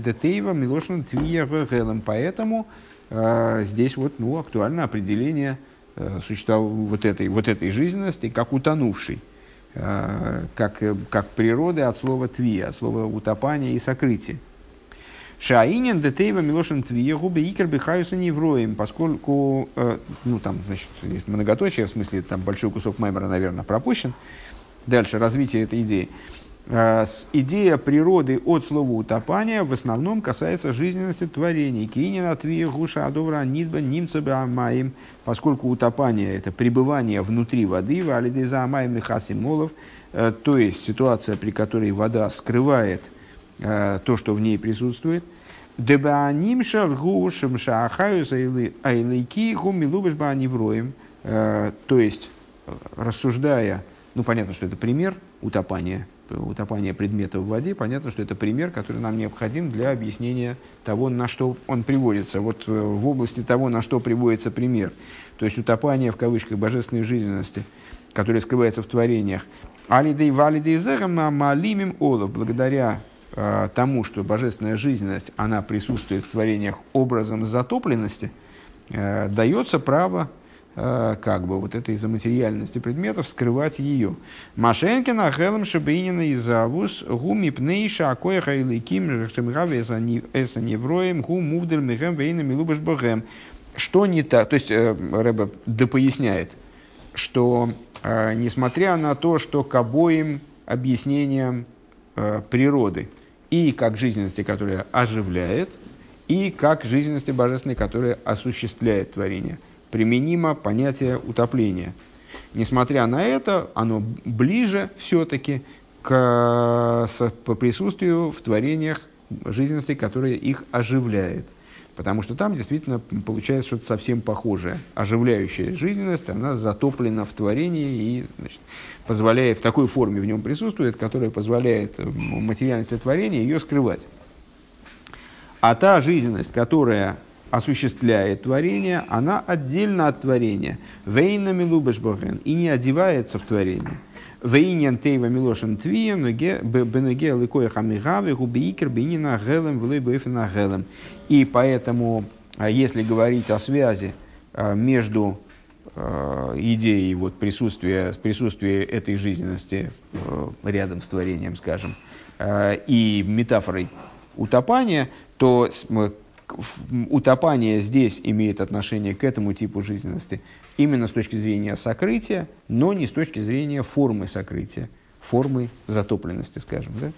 детейва милошн твия гелем. Поэтому э, здесь вот ну, актуально определение э, существования вот этой, вот этой жизненности как утонувшей. Э, как, как природы от слова твия, от слова утопания и сокрытия. Шаинин детейва милошин твия губы икер бихаюса невроем, поскольку, э, ну там, значит, есть многоточие, в смысле, там большой кусок маймера, наверное, пропущен. Дальше, развитие этой идеи. Э, идея природы от слова утопания в основном касается жизненности творений. Кинина твия гуша адовра нидба нимца амаем, поскольку утопание – это пребывание внутри воды, валидеза амаем лихасимолов, э, то есть ситуация, при которой вода скрывает то, что в ней присутствует – Дебааним шаргушем шаахаюс айлайки гумилубиш баанивроем. Э, то есть, рассуждая, ну понятно, что это пример утопания, утопания предмета в воде, понятно, что это пример, который нам необходим для объяснения того, на что он приводится. Вот э, в области того, на что приводится пример. То есть утопание в кавычках божественной жизненности, которая скрывается в творениях. Алидей валидей зерам малимим олов, благодаря э, тому, что божественная жизненность, она присутствует в творениях образом затопленности, э, дается право Э, как бы вот этой заматериальности предметов, скрывать ее. Машенкина, Хелем, Шабинина и Завус, Гуми Пнейша, Акоеха и Ликим, Шемгаве Эса Невроем, Гу Мувдель Мехем, Вейна Милубаш Богем. Что не так? То есть, э, Рэбе допоясняет, что э, несмотря на то, что к обоим объяснениям природы и как жизненности, которая оживляет, и как жизненности божественной, которая осуществляет творение – применимо понятие утопления. Несмотря на это, оно ближе все-таки к, по присутствию в творениях жизненности, которая их оживляет. Потому что там действительно получается что-то совсем похожее. Оживляющая жизненность, она затоплена в творении и значит, позволяет, в такой форме в нем присутствует, которая позволяет материальности творения ее скрывать. А та жизненность, которая осуществляет творение, она отдельно от творения. Вейна милубеш и не одевается в творение. Вейнян тейва милошен твия, бенеге ликоя хамигаве, губиикер бенина гелем, влой гелем. И поэтому, а, если говорить о связи а, между а, идеей вот, присутствия, присутствия этой жизненности рядом с творением, скажем, и метафорой утопания, то утопание здесь имеет отношение к этому типу жизненности именно с точки зрения сокрытия, но не с точки зрения формы сокрытия, формы затопленности, скажем. Да?